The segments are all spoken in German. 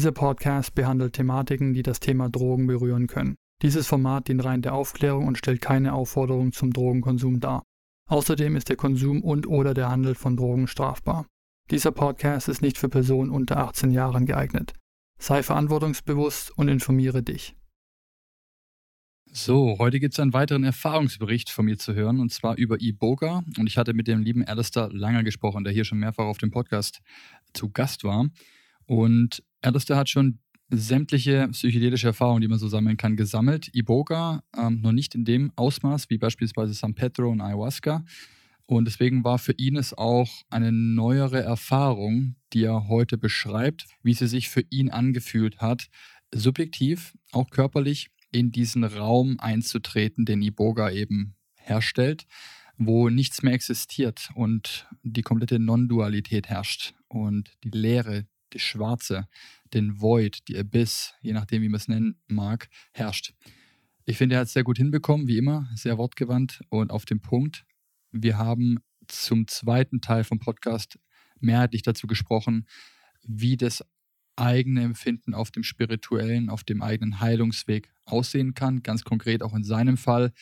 Dieser Podcast behandelt Thematiken, die das Thema Drogen berühren können. Dieses Format dient rein der Aufklärung und stellt keine Aufforderung zum Drogenkonsum dar. Außerdem ist der Konsum und/oder der Handel von Drogen strafbar. Dieser Podcast ist nicht für Personen unter 18 Jahren geeignet. Sei verantwortungsbewusst und informiere dich. So, heute gibt es einen weiteren Erfahrungsbericht von mir zu hören, und zwar über Iboga. Und ich hatte mit dem lieben Alistair Langer gesprochen, der hier schon mehrfach auf dem Podcast zu Gast war. Und Alistair hat schon sämtliche psychedelische Erfahrungen, die man so sammeln kann, gesammelt. Iboga ähm, noch nicht in dem Ausmaß wie beispielsweise San Pedro und Ayahuasca. Und deswegen war für ihn es auch eine neuere Erfahrung, die er heute beschreibt, wie sie sich für ihn angefühlt hat, subjektiv, auch körperlich in diesen Raum einzutreten, den Iboga eben herstellt, wo nichts mehr existiert und die komplette Non-Dualität herrscht und die Leere, die Schwarze, den Void, die Abyss, je nachdem, wie man es nennen mag, herrscht. Ich finde, er hat es sehr gut hinbekommen, wie immer, sehr wortgewandt und auf dem Punkt. Wir haben zum zweiten Teil vom Podcast mehrheitlich dazu gesprochen, wie das eigene Empfinden auf dem spirituellen, auf dem eigenen Heilungsweg aussehen kann. Ganz konkret auch in seinem Fall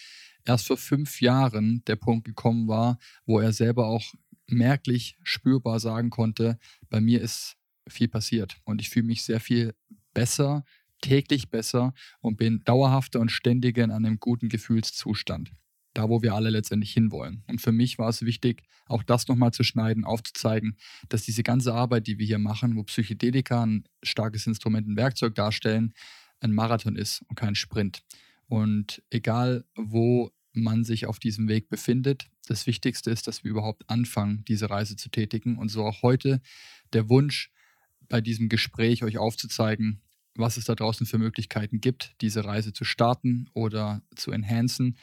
erst vor fünf Jahren der Punkt gekommen war, wo er selber auch merklich spürbar sagen konnte, bei mir ist viel passiert. Und ich fühle mich sehr viel besser, täglich besser und bin dauerhafter und ständiger in einem guten Gefühlszustand. Da, wo wir alle letztendlich hinwollen. Und für mich war es wichtig, auch das nochmal zu schneiden, aufzuzeigen, dass diese ganze Arbeit, die wir hier machen, wo Psychedelika ein starkes Instrument, ein Werkzeug darstellen, ein Marathon ist und kein Sprint. Und egal, wo man sich auf diesem Weg befindet, das Wichtigste ist, dass wir überhaupt anfangen, diese Reise zu tätigen. Und so auch heute der Wunsch, bei diesem Gespräch euch aufzuzeigen, was es da draußen für Möglichkeiten gibt, diese Reise zu starten oder zu enhancen.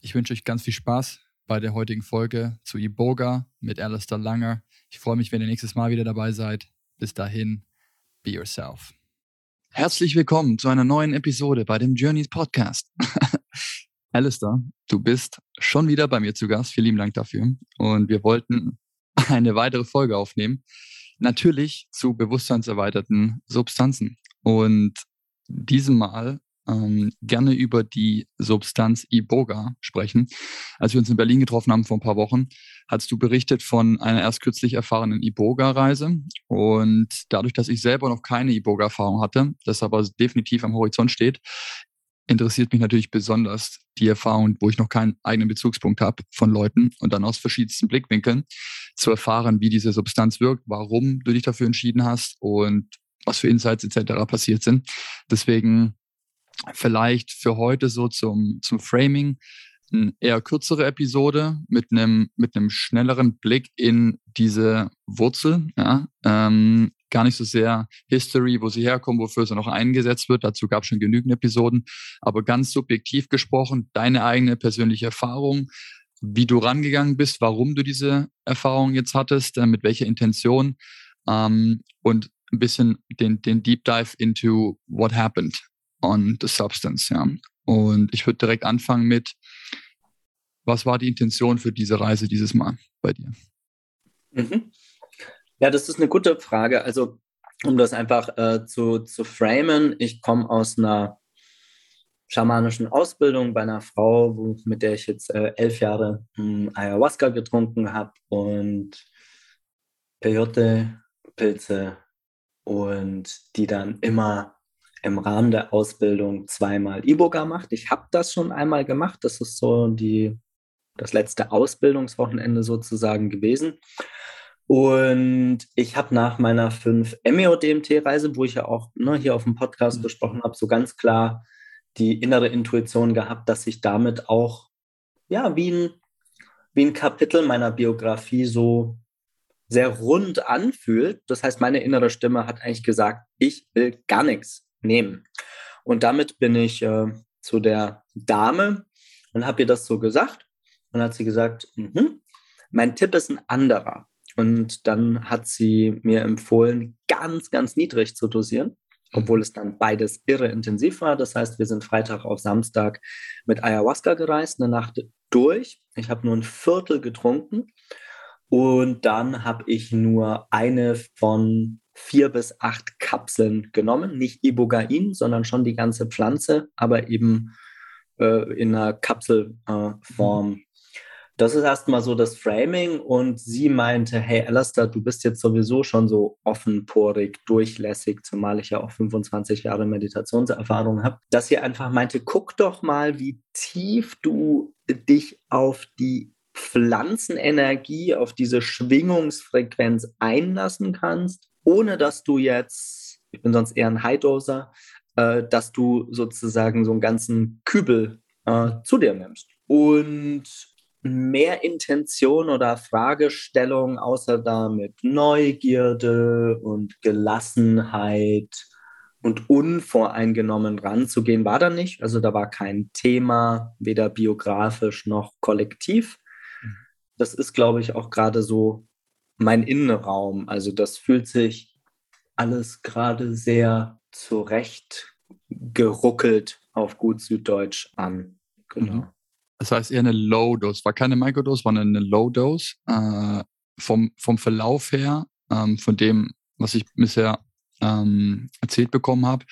Ich wünsche euch ganz viel Spaß bei der heutigen Folge zu Iboga mit Alistair Langer. Ich freue mich, wenn ihr nächstes Mal wieder dabei seid. Bis dahin, be yourself. Herzlich willkommen zu einer neuen Episode bei dem Journeys Podcast. Alistair, du bist schon wieder bei mir zu Gast. Vielen lieben Dank dafür. Und wir wollten eine weitere Folge aufnehmen natürlich zu bewusstseinserweiterten Substanzen. Und diesem Mal ähm, gerne über die Substanz Iboga sprechen. Als wir uns in Berlin getroffen haben vor ein paar Wochen, hast du berichtet von einer erst kürzlich erfahrenen Iboga-Reise. Und dadurch, dass ich selber noch keine Iboga-Erfahrung hatte, das aber definitiv am Horizont steht, interessiert mich natürlich besonders die Erfahrung, wo ich noch keinen eigenen Bezugspunkt habe von Leuten und dann aus verschiedensten Blickwinkeln zu erfahren, wie diese Substanz wirkt, warum du dich dafür entschieden hast und was für Insights etc. passiert sind. Deswegen vielleicht für heute so zum, zum Framing eine eher kürzere Episode mit einem mit einem schnelleren Blick in diese Wurzel. Ja, ähm, gar nicht so sehr History, wo sie herkommen, wofür sie noch eingesetzt wird. Dazu gab es schon genügend Episoden. Aber ganz subjektiv gesprochen, deine eigene persönliche Erfahrung, wie du rangegangen bist, warum du diese Erfahrung jetzt hattest, äh, mit welcher Intention ähm, und ein bisschen den, den Deep Dive into what happened on the substance. Ja. Und ich würde direkt anfangen mit, was war die Intention für diese Reise dieses Mal bei dir? Mhm. Ja, das ist eine gute Frage. Also, um das einfach äh, zu, zu framen, ich komme aus einer schamanischen Ausbildung bei einer Frau, wo, mit der ich jetzt äh, elf Jahre mh, hm, Ayahuasca getrunken habe und Peyote, Pilze und die dann immer im Rahmen der Ausbildung zweimal Iboga macht. Ich habe das schon einmal gemacht. Das ist so die, das letzte Ausbildungswochenende sozusagen gewesen. Und ich habe nach meiner 5 MEO-DMT-Reise, wo ich ja auch ne, hier auf dem Podcast mhm. besprochen habe, so ganz klar die innere Intuition gehabt, dass ich damit auch, ja, wie ein, wie ein Kapitel meiner Biografie so sehr rund anfühlt. Das heißt, meine innere Stimme hat eigentlich gesagt, ich will gar nichts nehmen. Und damit bin ich äh, zu der Dame und habe ihr das so gesagt. Und hat sie gesagt, mm mein Tipp ist ein anderer. Und dann hat sie mir empfohlen, ganz, ganz niedrig zu dosieren, obwohl es dann beides irre intensiv war. Das heißt, wir sind Freitag auf Samstag mit Ayahuasca gereist, eine Nacht durch. Ich habe nur ein Viertel getrunken und dann habe ich nur eine von vier bis acht Kapseln genommen. Nicht Ibogain, sondern schon die ganze Pflanze, aber eben äh, in einer Kapselform. Äh, das ist erstmal so das Framing und sie meinte, hey Alastair, du bist jetzt sowieso schon so offenporig, durchlässig, zumal ich ja auch 25 Jahre Meditationserfahrung habe, dass sie einfach meinte, guck doch mal, wie tief du dich auf die Pflanzenenergie, auf diese Schwingungsfrequenz einlassen kannst, ohne dass du jetzt, ich bin sonst eher ein High-Doser, äh, dass du sozusagen so einen ganzen Kübel äh, zu dir nimmst. Und mehr Intention oder Fragestellung, außer damit Neugierde und Gelassenheit und unvoreingenommen ranzugehen, war da nicht. Also da war kein Thema, weder biografisch noch kollektiv das ist, glaube ich, auch gerade so mein Innenraum. Also das fühlt sich alles gerade sehr zurecht geruckelt auf gut Süddeutsch an. Genau. Mhm. Das heißt eher eine Low-Dose, war keine Microdose, war eine Low-Dose. Äh, vom, vom Verlauf her, ähm, von dem, was ich bisher ähm, erzählt bekommen habe,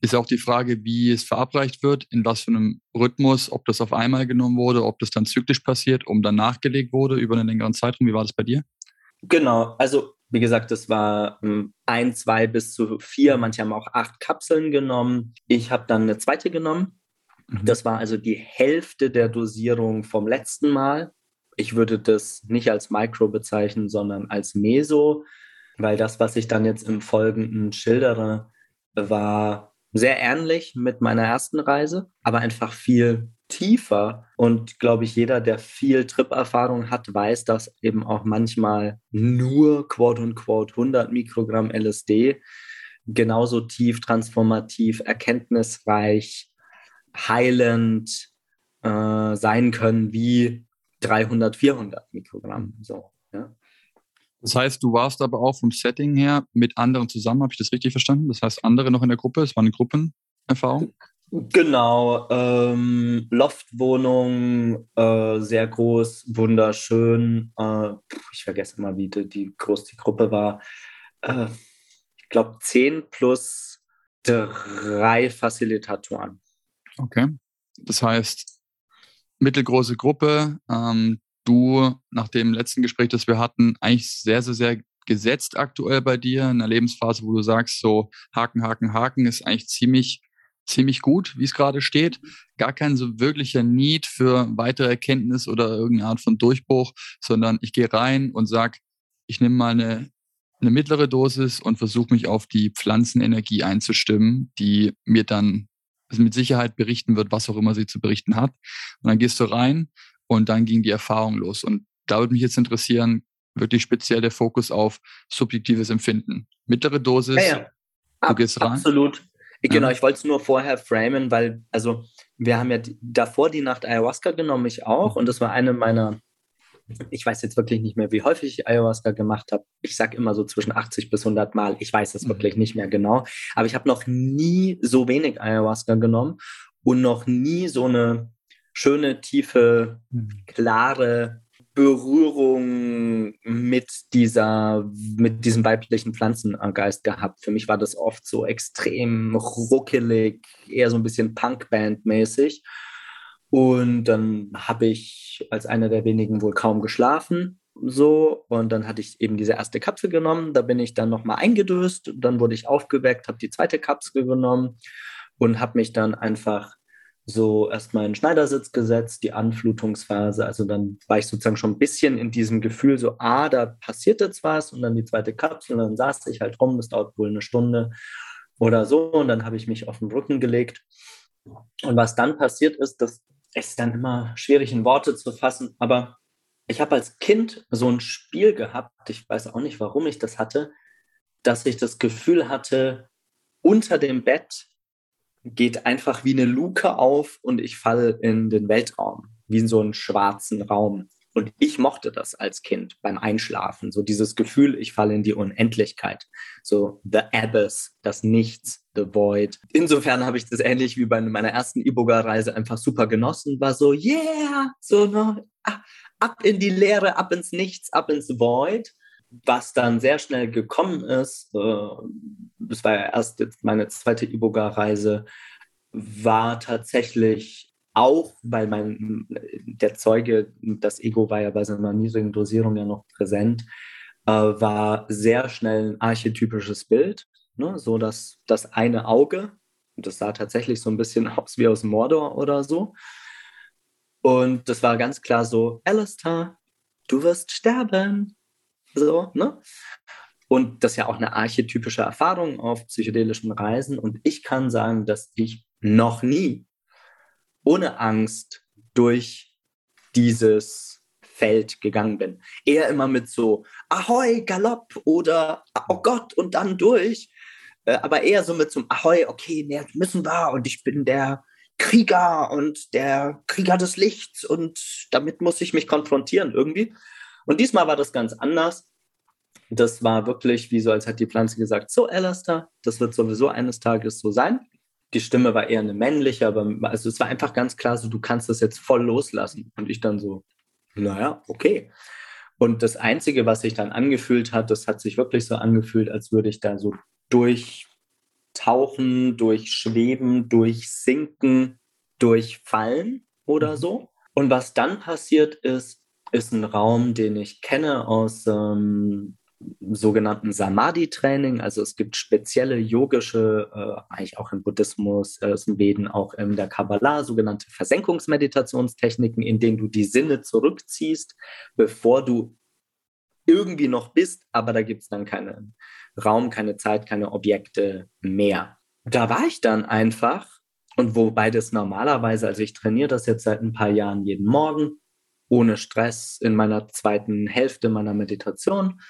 ist auch die Frage, wie es verabreicht wird, in was für einem Rhythmus, ob das auf einmal genommen wurde, ob das dann zyklisch passiert, um dann nachgelegt wurde über einen längeren Zeitraum. Wie war das bei dir? Genau, also wie gesagt, das war ähm, ein, zwei bis zu vier, manche haben auch acht Kapseln genommen. Ich habe dann eine zweite genommen. Mhm. Das war also die Hälfte der Dosierung vom letzten Mal. Ich würde das nicht als Micro bezeichnen, sondern als Meso, weil das, was ich dann jetzt im Folgenden schildere, war sehr ähnlich mit meiner ersten Reise, aber einfach viel tiefer. Und glaube ich, jeder, der viel Trip-Erfahrung hat, weiß, dass eben auch manchmal nur quote unquote 100 Mikrogramm LSD genauso tief, transformativ, erkenntnisreich, heilend äh, sein können wie 300, 400 Mikrogramm. So, ja. Das heißt, du warst aber auch vom Setting her mit anderen zusammen, habe ich das richtig verstanden? Das heißt, andere noch in der Gruppe, es war eine Gruppenerfahrung? Genau, ähm, Loftwohnung, äh, sehr groß, wunderschön. Äh, ich vergesse mal, wie die, die groß die Gruppe war. Äh, ich glaube, zehn plus drei Facilitatoren. Okay, das heißt, mittelgroße Gruppe, ähm, du nach dem letzten Gespräch, das wir hatten, eigentlich sehr, sehr, sehr gesetzt aktuell bei dir in einer Lebensphase, wo du sagst, so Haken, Haken, Haken ist eigentlich ziemlich, ziemlich gut, wie es gerade steht. Gar kein so wirklicher Need für weitere Erkenntnis oder irgendeine Art von Durchbruch, sondern ich gehe rein und sag, ich nehme mal eine, eine mittlere Dosis und versuche mich auf die Pflanzenenergie einzustimmen, die mir dann mit Sicherheit berichten wird, was auch immer sie zu berichten hat. Und dann gehst du rein und dann ging die Erfahrung los. Und da würde mich jetzt interessieren, wirklich speziell der Fokus auf subjektives Empfinden. Mittlere Dosis, ja, ja. Ab, du gehst rein. Absolut. Ich, genau, ich wollte es nur vorher framen, weil, also, wir haben ja die, davor die Nacht Ayahuasca genommen, ich auch. Und das war eine meiner, ich weiß jetzt wirklich nicht mehr, wie häufig ich Ayahuasca gemacht habe. Ich sage immer so zwischen 80 bis 100 Mal. Ich weiß es mhm. wirklich nicht mehr genau. Aber ich habe noch nie so wenig Ayahuasca genommen und noch nie so eine schöne, tiefe, mhm. klare Berührung mit dieser, mit diesem weiblichen Pflanzengeist gehabt. Für mich war das oft so extrem ruckelig, eher so ein bisschen Punkband-mäßig. Und dann habe ich als einer der wenigen wohl kaum geschlafen so. Und dann hatte ich eben diese erste Kapsel genommen, da bin ich dann nochmal eingedöst, dann wurde ich aufgeweckt, habe die zweite Kapsel genommen und habe mich dann einfach so erstmal in den Schneidersitz gesetzt, die Anflutungsphase, also dann war ich sozusagen schon ein bisschen in diesem Gefühl so, ah, da passiert jetzt was. Und dann die zweite Kapsel. Und dann saß ich halt rum, das dauert wohl eine Stunde oder so. Und dann habe ich mich auf den Rücken gelegt. Und was dann passiert ist, das ist dann immer schwierig in Worte zu fassen, aber ich habe als Kind so ein Spiel gehabt, ich weiß auch nicht, warum ich das hatte, dass ich das Gefühl hatte, unter dem Bett geht einfach wie eine Luke auf und ich falle in den Weltraum, wie in so einen schwarzen Raum. Und ich mochte das als Kind beim Einschlafen, so dieses Gefühl, ich falle in die Unendlichkeit, so the abyss, das Nichts, the void. Insofern habe ich das ähnlich wie bei meiner ersten Iboga-Reise einfach super genossen, war so, yeah, so ne, ab in die Leere, ab ins Nichts, ab ins Void. Was dann sehr schnell gekommen ist, äh, das war ja erst meine zweite Iboga-Reise, war tatsächlich auch, weil mein, der Zeuge, das Ego war ja bei seiner niedrigen Dosierung ja noch präsent, äh, war sehr schnell ein archetypisches Bild. Ne? So dass das eine Auge, das sah tatsächlich so ein bisschen aus wie aus Mordor oder so. Und das war ganz klar so, Alistair, du wirst sterben. So, ne? Und das ist ja auch eine archetypische Erfahrung auf psychedelischen Reisen. Und ich kann sagen, dass ich noch nie ohne Angst durch dieses Feld gegangen bin. Eher immer mit so Ahoi, Galopp oder Oh Gott und dann durch. Äh, aber eher so mit so Ahoi, okay, mehr müssen wir und ich bin der Krieger und der Krieger des Lichts und damit muss ich mich konfrontieren irgendwie. Und diesmal war das ganz anders. Das war wirklich wie so, als hätte die Pflanze gesagt, so Alastair, das wird sowieso eines Tages so sein. Die Stimme war eher eine männliche, aber also es war einfach ganz klar so, du kannst das jetzt voll loslassen. Und ich dann so, naja, okay. Und das Einzige, was sich dann angefühlt hat, das hat sich wirklich so angefühlt, als würde ich da so durch Tauchen, durch Schweben, durch Sinken, durch Fallen oder mhm. so. Und was dann passiert ist, ist ein Raum, den ich kenne aus ähm, sogenannten Samadhi-Training. Also es gibt spezielle yogische, äh, eigentlich auch im Buddhismus, äh, im Veden, auch in der Kabbalah, sogenannte Versenkungsmeditationstechniken, in denen du die Sinne zurückziehst, bevor du irgendwie noch bist, aber da gibt es dann keinen Raum, keine Zeit, keine Objekte mehr. Da war ich dann einfach und wobei das normalerweise, also ich trainiere das jetzt seit ein paar Jahren jeden Morgen, ohne Stress in meiner zweiten Hälfte meiner Meditation.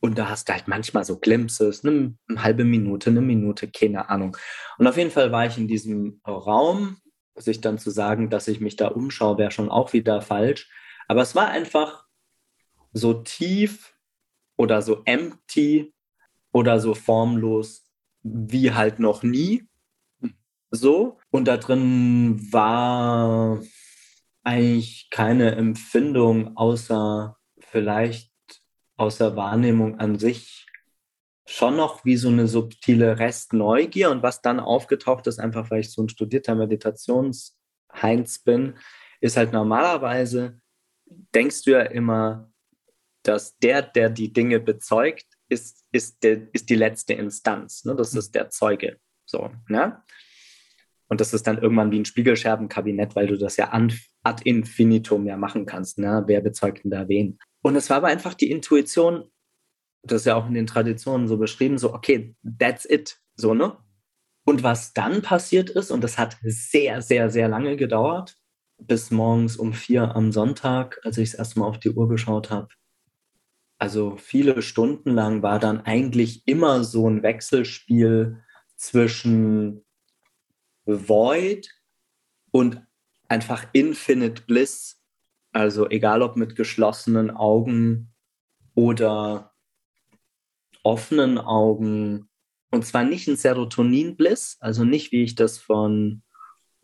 Und da hast du halt manchmal so Glimpses, eine, eine halbe Minute, eine Minute, keine Ahnung. Und auf jeden Fall war ich in diesem Raum, sich dann zu sagen, dass ich mich da umschaue, wäre schon auch wieder falsch. Aber es war einfach so tief oder so empty oder so formlos wie halt noch nie. So. Und da drin war eigentlich keine Empfindung außer vielleicht außer Wahrnehmung an sich schon noch wie so eine subtile Restneugier. Und was dann aufgetaucht ist, einfach weil ich so ein studierter Meditationsheinz bin, ist halt normalerweise, denkst du ja immer, dass der, der die Dinge bezeugt, ist, ist, der, ist die letzte Instanz. Ne? Das ist der Zeuge. So, ne? Und das ist dann irgendwann wie ein Spiegelscherbenkabinett, weil du das ja an, ad infinitum ja machen kannst. Ne? Wer bezeugt denn da wen? Und es war aber einfach die Intuition, das ist ja auch in den Traditionen so beschrieben, so, okay, that's it. So, ne? Und was dann passiert ist, und das hat sehr, sehr, sehr lange gedauert, bis morgens um vier am Sonntag, als ich das erste Mal auf die Uhr geschaut habe, also viele Stunden lang war dann eigentlich immer so ein Wechselspiel zwischen Void und einfach Infinite Bliss. Also egal ob mit geschlossenen Augen oder offenen Augen. Und zwar nicht ein Serotonin-Bliss, also nicht wie ich das von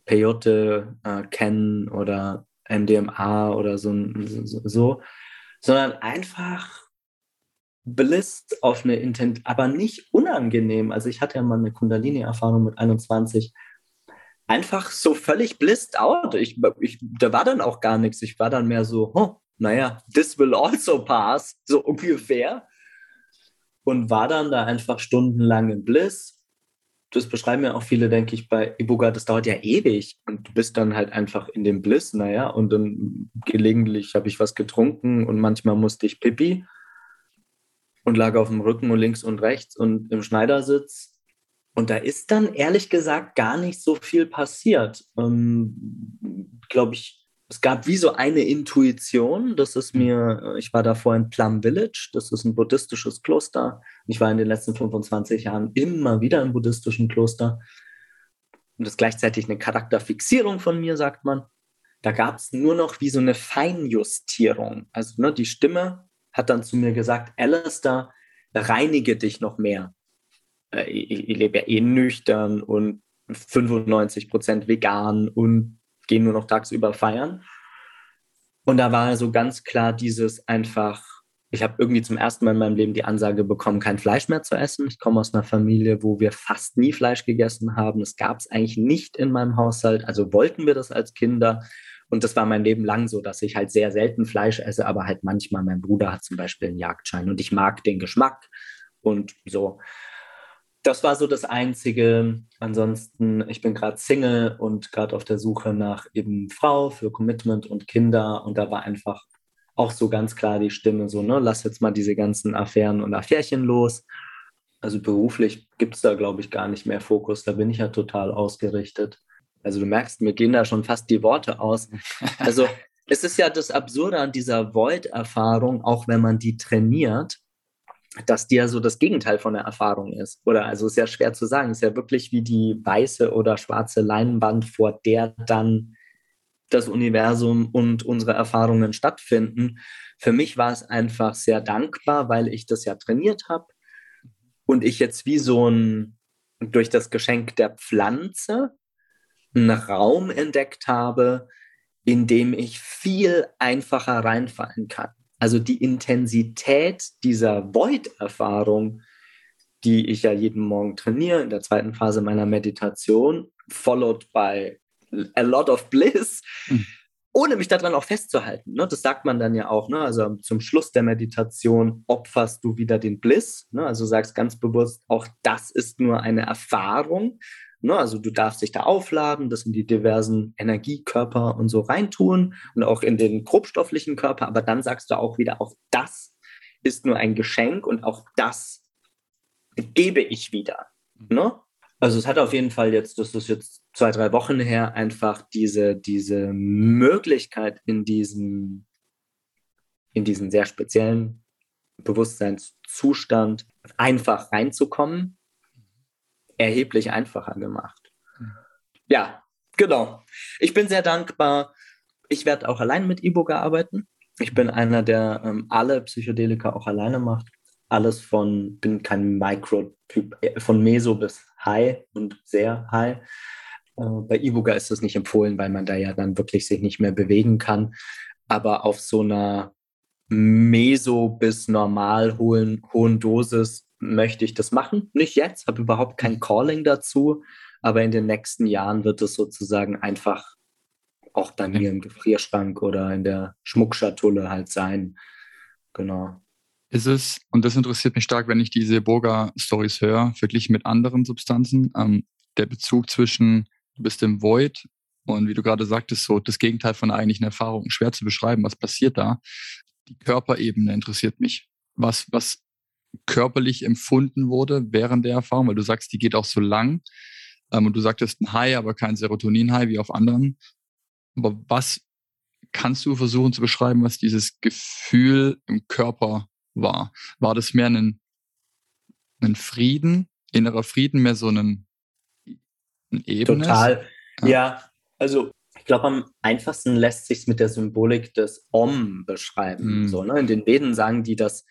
Peyote äh, kenne oder MDMA oder so, so, sondern einfach Bliss auf eine Intent, aber nicht unangenehm. Also ich hatte ja mal eine Kundalini-Erfahrung mit 21. Einfach so völlig blissed out. Ich, ich, da war dann auch gar nichts. Ich war dann mehr so, oh, naja, this will also pass, so ungefähr. Und war dann da einfach stundenlang im Bliss. Das beschreiben ja auch viele, denke ich, bei Ibuga, das dauert ja ewig. Und du bist dann halt einfach in dem Bliss, naja, und dann gelegentlich habe ich was getrunken und manchmal musste ich pipi und lag auf dem Rücken und links und rechts und im Schneidersitz. Und da ist dann ehrlich gesagt gar nicht so viel passiert. Ähm, Glaube ich, es gab wie so eine Intuition, das ist mhm. mir, ich war davor in Plum Village, das ist ein buddhistisches Kloster. Ich war in den letzten 25 Jahren immer wieder im buddhistischen Kloster. Und das ist gleichzeitig eine Charakterfixierung von mir, sagt man. Da gab es nur noch wie so eine Feinjustierung. Also ne, die Stimme hat dann zu mir gesagt, Alistair, reinige dich noch mehr. Äh, ich, ich lebe ja eh nüchtern und 95 Prozent vegan und gehe nur noch tagsüber feiern. Und da war so ganz klar dieses einfach, ich habe irgendwie zum ersten Mal in meinem Leben die Ansage bekommen, kein Fleisch mehr zu essen. Ich komme aus einer Familie, wo wir fast nie Fleisch gegessen haben. Es gab es eigentlich nicht in meinem Haushalt. Also wollten wir das als Kinder. Und das war mein Leben lang so, dass ich halt sehr selten Fleisch esse, aber halt manchmal, mein Bruder hat zum Beispiel einen Jagdschein und ich mag den Geschmack und so das war so das Einzige. Ansonsten, ich bin gerade Single und gerade auf der Suche nach eben Frau für Commitment und Kinder. Und da war einfach auch so ganz klar die Stimme so, ne, lass jetzt mal diese ganzen Affären und Affärchen los. Also beruflich gibt es da, glaube ich, gar nicht mehr Fokus. Da bin ich ja total ausgerichtet. Also du merkst, mir gehen da schon fast die Worte aus. Also es ist ja das Absurde an dieser Void-Erfahrung, auch wenn man die trainiert, dass ja so das Gegenteil von der Erfahrung ist. Oder also ja schwer zu sagen. Ist ja wirklich wie die weiße oder schwarze Leinwand, vor der dann das Universum und unsere Erfahrungen stattfinden. Für mich war es einfach sehr dankbar, weil ich das ja trainiert habe und ich jetzt wie so ein durch das Geschenk der Pflanze einen Raum entdeckt habe, in dem ich viel einfacher reinfallen kann. Also die Intensität dieser Void-Erfahrung, die ich ja jeden Morgen trainiere, in der zweiten Phase meiner Meditation, followed by a lot of bliss, mhm. ohne mich daran auch festzuhalten. Ne? Das sagt man dann ja auch. Ne? Also zum Schluss der Meditation opferst du wieder den Bliss. Ne? Also sagst ganz bewusst, auch das ist nur eine Erfahrung. Ne? Also du darfst dich da aufladen, das in die diversen Energiekörper und so reintun und auch in den grobstofflichen Körper, aber dann sagst du auch wieder, auch das ist nur ein Geschenk und auch das gebe ich wieder. Mhm. Ne? Also es hat auf jeden Fall jetzt, das ist jetzt zwei, drei Wochen her, einfach diese, diese Möglichkeit in diesen, in diesen sehr speziellen Bewusstseinszustand einfach reinzukommen erheblich einfacher gemacht. Mhm. Ja, genau. Ich bin sehr dankbar. Ich werde auch allein mit Iboga arbeiten. Ich bin einer, der ähm, alle Psychedelika auch alleine macht. Alles von, bin kein Mikrotyp, äh, von Meso bis High und sehr High. Äh, bei Iboga ist das nicht empfohlen, weil man da ja dann wirklich sich nicht mehr bewegen kann. Aber auf so einer Meso bis normal hohen, hohen Dosis möchte ich das machen. Nicht jetzt, habe überhaupt kein Calling dazu, aber in den nächsten Jahren wird es sozusagen einfach auch bei mir im Gefrierschrank oder in der Schmuckschatulle halt sein. Genau. Ist es, und das interessiert mich stark, wenn ich diese Burger-Stories höre, verglichen mit anderen Substanzen, ähm, der Bezug zwischen, du bist im Void und wie du gerade sagtest, so das Gegenteil von der eigentlichen Erfahrung, schwer zu beschreiben, was passiert da. Die Körperebene interessiert mich. Was, was körperlich empfunden wurde während der Erfahrung, weil du sagst, die geht auch so lang. Ähm, und du sagtest ein High, aber kein Serotonin-High wie auf anderen. Aber was kannst du versuchen zu beschreiben, was dieses Gefühl im Körper war? War das mehr ein, ein Frieden, innerer Frieden, mehr so ein, ein Ebene? Total. Ja. ja, also ich glaube, am einfachsten lässt sich mit der Symbolik des Om beschreiben. Mm. So, ne? In den Veden sagen die, dass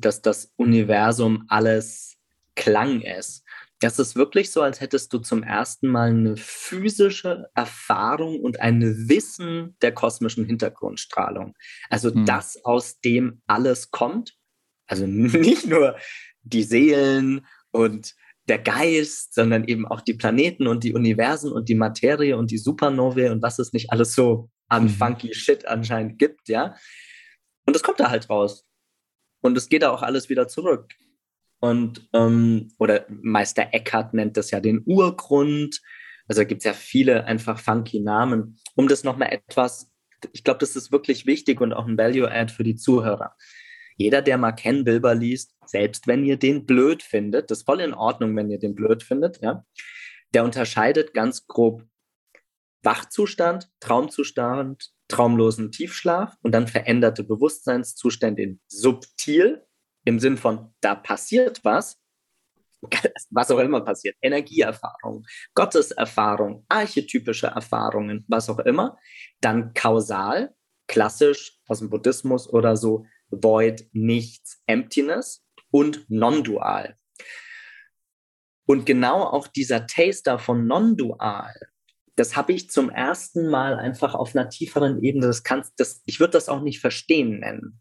dass das Universum alles Klang ist. Das ist wirklich so, als hättest du zum ersten Mal eine physische Erfahrung und ein Wissen der kosmischen Hintergrundstrahlung. Also hm. das, aus dem alles kommt. Also nicht nur die Seelen und der Geist, sondern eben auch die Planeten und die Universen und die Materie und die Supernovae und was es nicht alles so an mhm. funky Shit anscheinend gibt, ja. Und es kommt da halt raus. Und es geht auch alles wieder zurück. Und, ähm, oder Meister Eckhart nennt das ja den Urgrund. Also gibt es ja viele einfach funky Namen. Um das nochmal etwas, ich glaube, das ist wirklich wichtig und auch ein Value-Add für die Zuhörer. Jeder, der mal Ken Bilber liest, selbst wenn ihr den blöd findet, das ist voll in Ordnung, wenn ihr den blöd findet, ja, der unterscheidet ganz grob Wachzustand, Traumzustand, traumlosen Tiefschlaf und dann veränderte Bewusstseinszustände in subtil im Sinn von da passiert was, was auch immer passiert, Energieerfahrung, Gotteserfahrung, archetypische Erfahrungen, was auch immer, dann kausal, klassisch aus dem Buddhismus oder so, Void, Nichts, Emptiness und non-dual. Und genau auch dieser Taster von non-dual, das habe ich zum ersten Mal einfach auf einer tieferen Ebene, das kannst, das, ich würde das auch nicht verstehen nennen,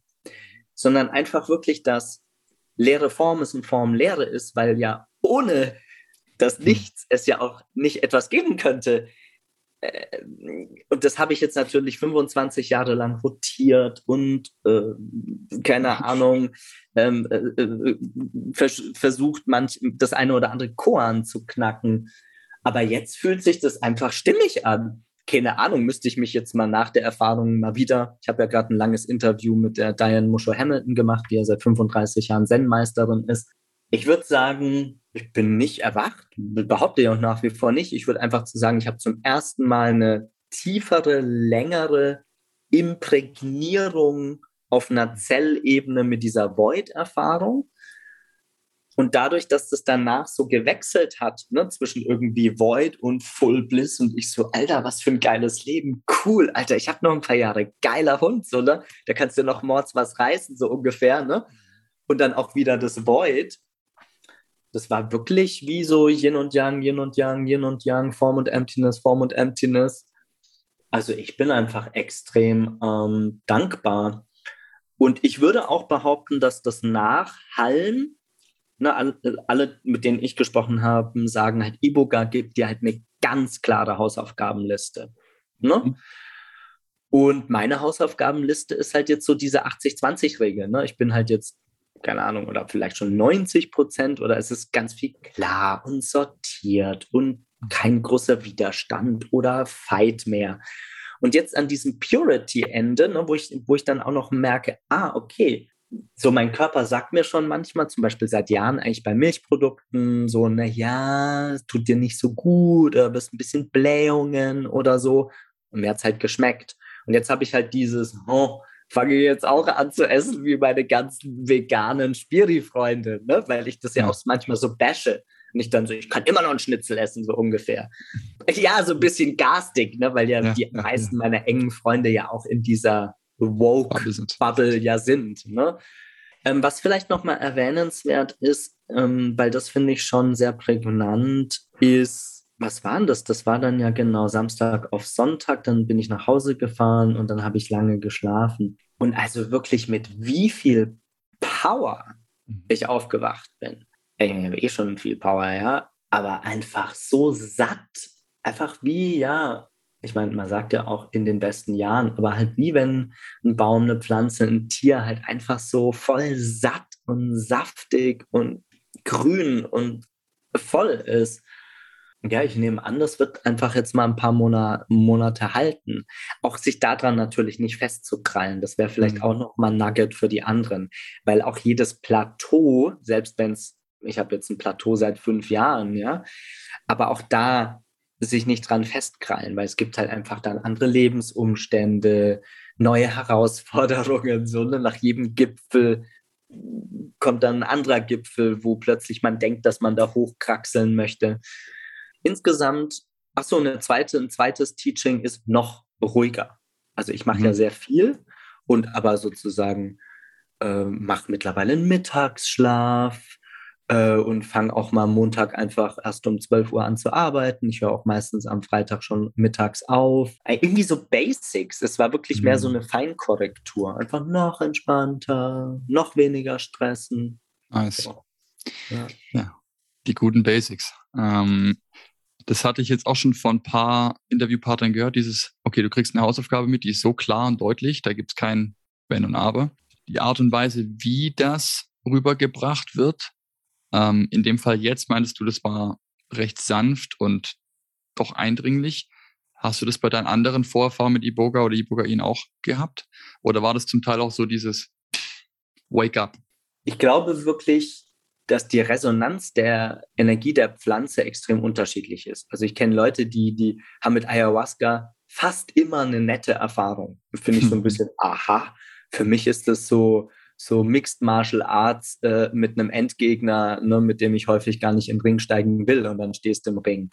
sondern einfach wirklich, dass leere Form ist und Form leere ist, weil ja ohne das hm. Nichts es ja auch nicht etwas geben könnte. Äh, und das habe ich jetzt natürlich 25 Jahre lang rotiert und äh, keine Ahnung, ähm, äh, äh, vers versucht, manch das eine oder andere Koan zu knacken. Aber jetzt fühlt sich das einfach stimmig an. Keine Ahnung, müsste ich mich jetzt mal nach der Erfahrung mal wieder. Ich habe ja gerade ein langes Interview mit der Diane Musho Hamilton gemacht, die ja seit 35 Jahren Zen-Meisterin ist. Ich würde sagen, ich bin nicht erwacht, behaupte ich auch nach wie vor nicht. Ich würde einfach zu sagen, ich habe zum ersten Mal eine tiefere, längere Imprägnierung auf einer Zellebene mit dieser Void-Erfahrung. Und dadurch, dass das danach so gewechselt hat, ne, zwischen irgendwie Void und Full Bliss und ich so, Alter, was für ein geiles Leben. Cool, Alter, ich habe noch ein paar Jahre. Geiler Hund, so, ne? Da kannst du noch mords was reißen, so ungefähr, ne? Und dann auch wieder das Void. Das war wirklich wie so Yin und Yang, Yin und Yang, Yin und Yang, Form und Emptiness, Form und Emptiness. Also ich bin einfach extrem ähm, dankbar. Und ich würde auch behaupten, dass das Nachhallen ne, alle, mit denen ich gesprochen habe, sagen halt, Iboga gibt dir halt eine ganz klare Hausaufgabenliste. Ne? Mhm. Und meine Hausaufgabenliste ist halt jetzt so diese 80-20-Regel. Ne? Ich bin halt jetzt, keine Ahnung, oder vielleicht schon 90 Prozent oder es ist ganz viel klar und sortiert und kein großer Widerstand oder Fight mehr. Und jetzt an diesem Purity-Ende, ne, wo, ich, wo ich dann auch noch merke, ah, okay, so mein Körper sagt mir schon manchmal, zum Beispiel seit Jahren eigentlich bei Milchprodukten, so, na ja, tut dir nicht so gut, oder bist ein bisschen Blähungen oder so. Und mir hat es halt geschmeckt. Und jetzt habe ich halt dieses, oh, fange jetzt auch an zu essen wie meine ganzen veganen Spiri-Freunde, ne? weil ich das ja auch manchmal so bashe. Nicht dann so, ich kann immer noch einen Schnitzel essen, so ungefähr. Ja, so ein bisschen garstig, ne? weil ja, ja die meisten ja. meiner engen Freunde ja auch in dieser Woke-Bubble ja sind. Ne? Ähm, was vielleicht nochmal erwähnenswert ist, ähm, weil das finde ich schon sehr prägnant, ist, was war denn das? Das war dann ja genau Samstag auf Sonntag, dann bin ich nach Hause gefahren und dann habe ich lange geschlafen. Und also wirklich mit wie viel Power mhm. ich aufgewacht bin. Ich habe eh schon viel Power, ja, aber einfach so satt. Einfach wie, ja, ich meine, man sagt ja auch in den besten Jahren, aber halt wie wenn ein Baum, eine Pflanze, ein Tier halt einfach so voll satt und saftig und grün und voll ist. Ja, ich nehme an, das wird einfach jetzt mal ein paar Monat, Monate halten. Auch sich daran natürlich nicht festzukrallen. Das wäre vielleicht mhm. auch noch mal ein Nugget für die anderen. Weil auch jedes Plateau, selbst wenn es, ich habe jetzt ein Plateau seit fünf Jahren, ja, aber auch da sich nicht dran festkrallen, weil es gibt halt einfach dann andere Lebensumstände, neue Herausforderungen, so ne? nach jedem Gipfel kommt dann ein anderer Gipfel, wo plötzlich man denkt, dass man da hochkraxeln möchte. Insgesamt, ach so, eine zweite, ein zweites Teaching ist noch ruhiger. Also ich mache mhm. ja sehr viel und aber sozusagen äh, mache mittlerweile einen Mittagsschlaf, äh, und fange auch mal am Montag einfach erst um 12 Uhr an zu arbeiten. Ich höre auch meistens am Freitag schon mittags auf. Äh, irgendwie so Basics. Es war wirklich mhm. mehr so mhm. eine Feinkorrektur. Einfach noch entspannter, noch weniger stressen. Nice. So. Ja. ja. die guten Basics. Ähm, das hatte ich jetzt auch schon von ein paar Interviewpartnern gehört, dieses, okay, du kriegst eine Hausaufgabe mit, die ist so klar und deutlich, da gibt es kein Wenn und Aber. Die Art und Weise, wie das rübergebracht wird, ähm, in dem Fall jetzt meintest du, das war recht sanft und doch eindringlich. Hast du das bei deinen anderen Vorerfahrungen mit Iboga oder Ibogain auch gehabt? Oder war das zum Teil auch so dieses Wake up? Ich glaube wirklich, dass die Resonanz der Energie der Pflanze extrem unterschiedlich ist. Also ich kenne Leute, die, die haben mit Ayahuasca fast immer eine nette Erfahrung. Finde ich so ein bisschen, aha. Für mich ist das so, so Mixed Martial Arts äh, mit einem Endgegner, ne, mit dem ich häufig gar nicht im Ring steigen will und dann stehst du im Ring.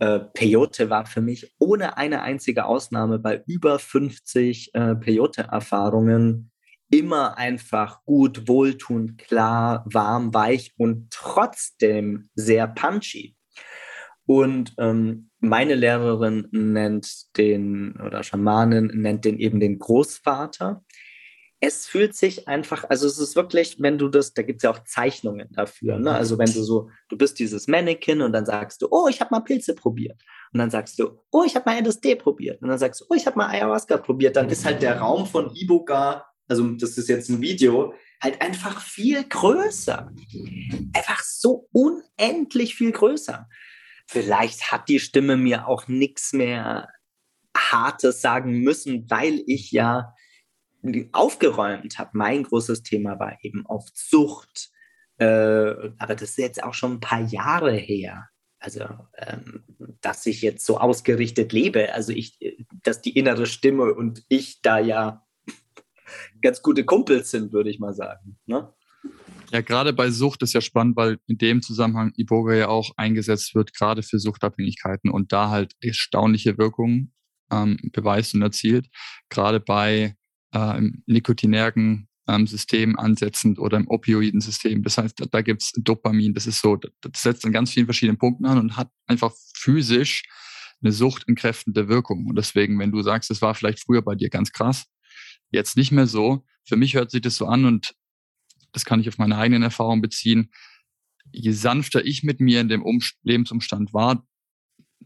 Äh, Peyote war für mich ohne eine einzige Ausnahme bei über 50 äh, Peyote-Erfahrungen immer einfach gut, wohltuend, klar, warm, weich und trotzdem sehr punchy. Und ähm, meine Lehrerin nennt den, oder Schamanin nennt den eben den Großvater. Es fühlt sich einfach, also es ist wirklich, wenn du das, da gibt es ja auch Zeichnungen dafür, ne? Also wenn du so, du bist dieses Mannequin und dann sagst du, oh, ich habe mal Pilze probiert. Und dann sagst du, oh, ich habe mal LSD probiert. Und dann sagst du, oh, ich habe mal Ayahuasca probiert. Dann ist halt der Raum von Iboga also das ist jetzt ein Video, halt einfach viel größer. Einfach so unendlich viel größer. Vielleicht hat die Stimme mir auch nichts mehr Hartes sagen müssen, weil ich ja aufgeräumt habe. Mein großes Thema war eben auf Zucht. Äh, aber das ist jetzt auch schon ein paar Jahre her. Also, ähm, dass ich jetzt so ausgerichtet lebe. Also, ich, dass die innere Stimme und ich da ja ganz gute Kumpels sind, würde ich mal sagen. Ne? Ja, gerade bei Sucht ist ja spannend, weil in dem Zusammenhang Iboga ja auch eingesetzt wird, gerade für Suchtabhängigkeiten und da halt erstaunliche Wirkungen ähm, beweist und erzielt. Gerade bei äh, nikotinergen ähm, System ansetzend oder im Opioidensystem. Das heißt, da, da gibt's Dopamin. Das ist so, das setzt an ganz vielen verschiedenen Punkten an und hat einfach physisch eine suchtentkräftende Wirkung. Und deswegen, wenn du sagst, es war vielleicht früher bei dir ganz krass, jetzt nicht mehr so. Für mich hört sich das so an und das kann ich auf meine eigenen Erfahrungen beziehen. Je sanfter ich mit mir in dem um Lebensumstand war,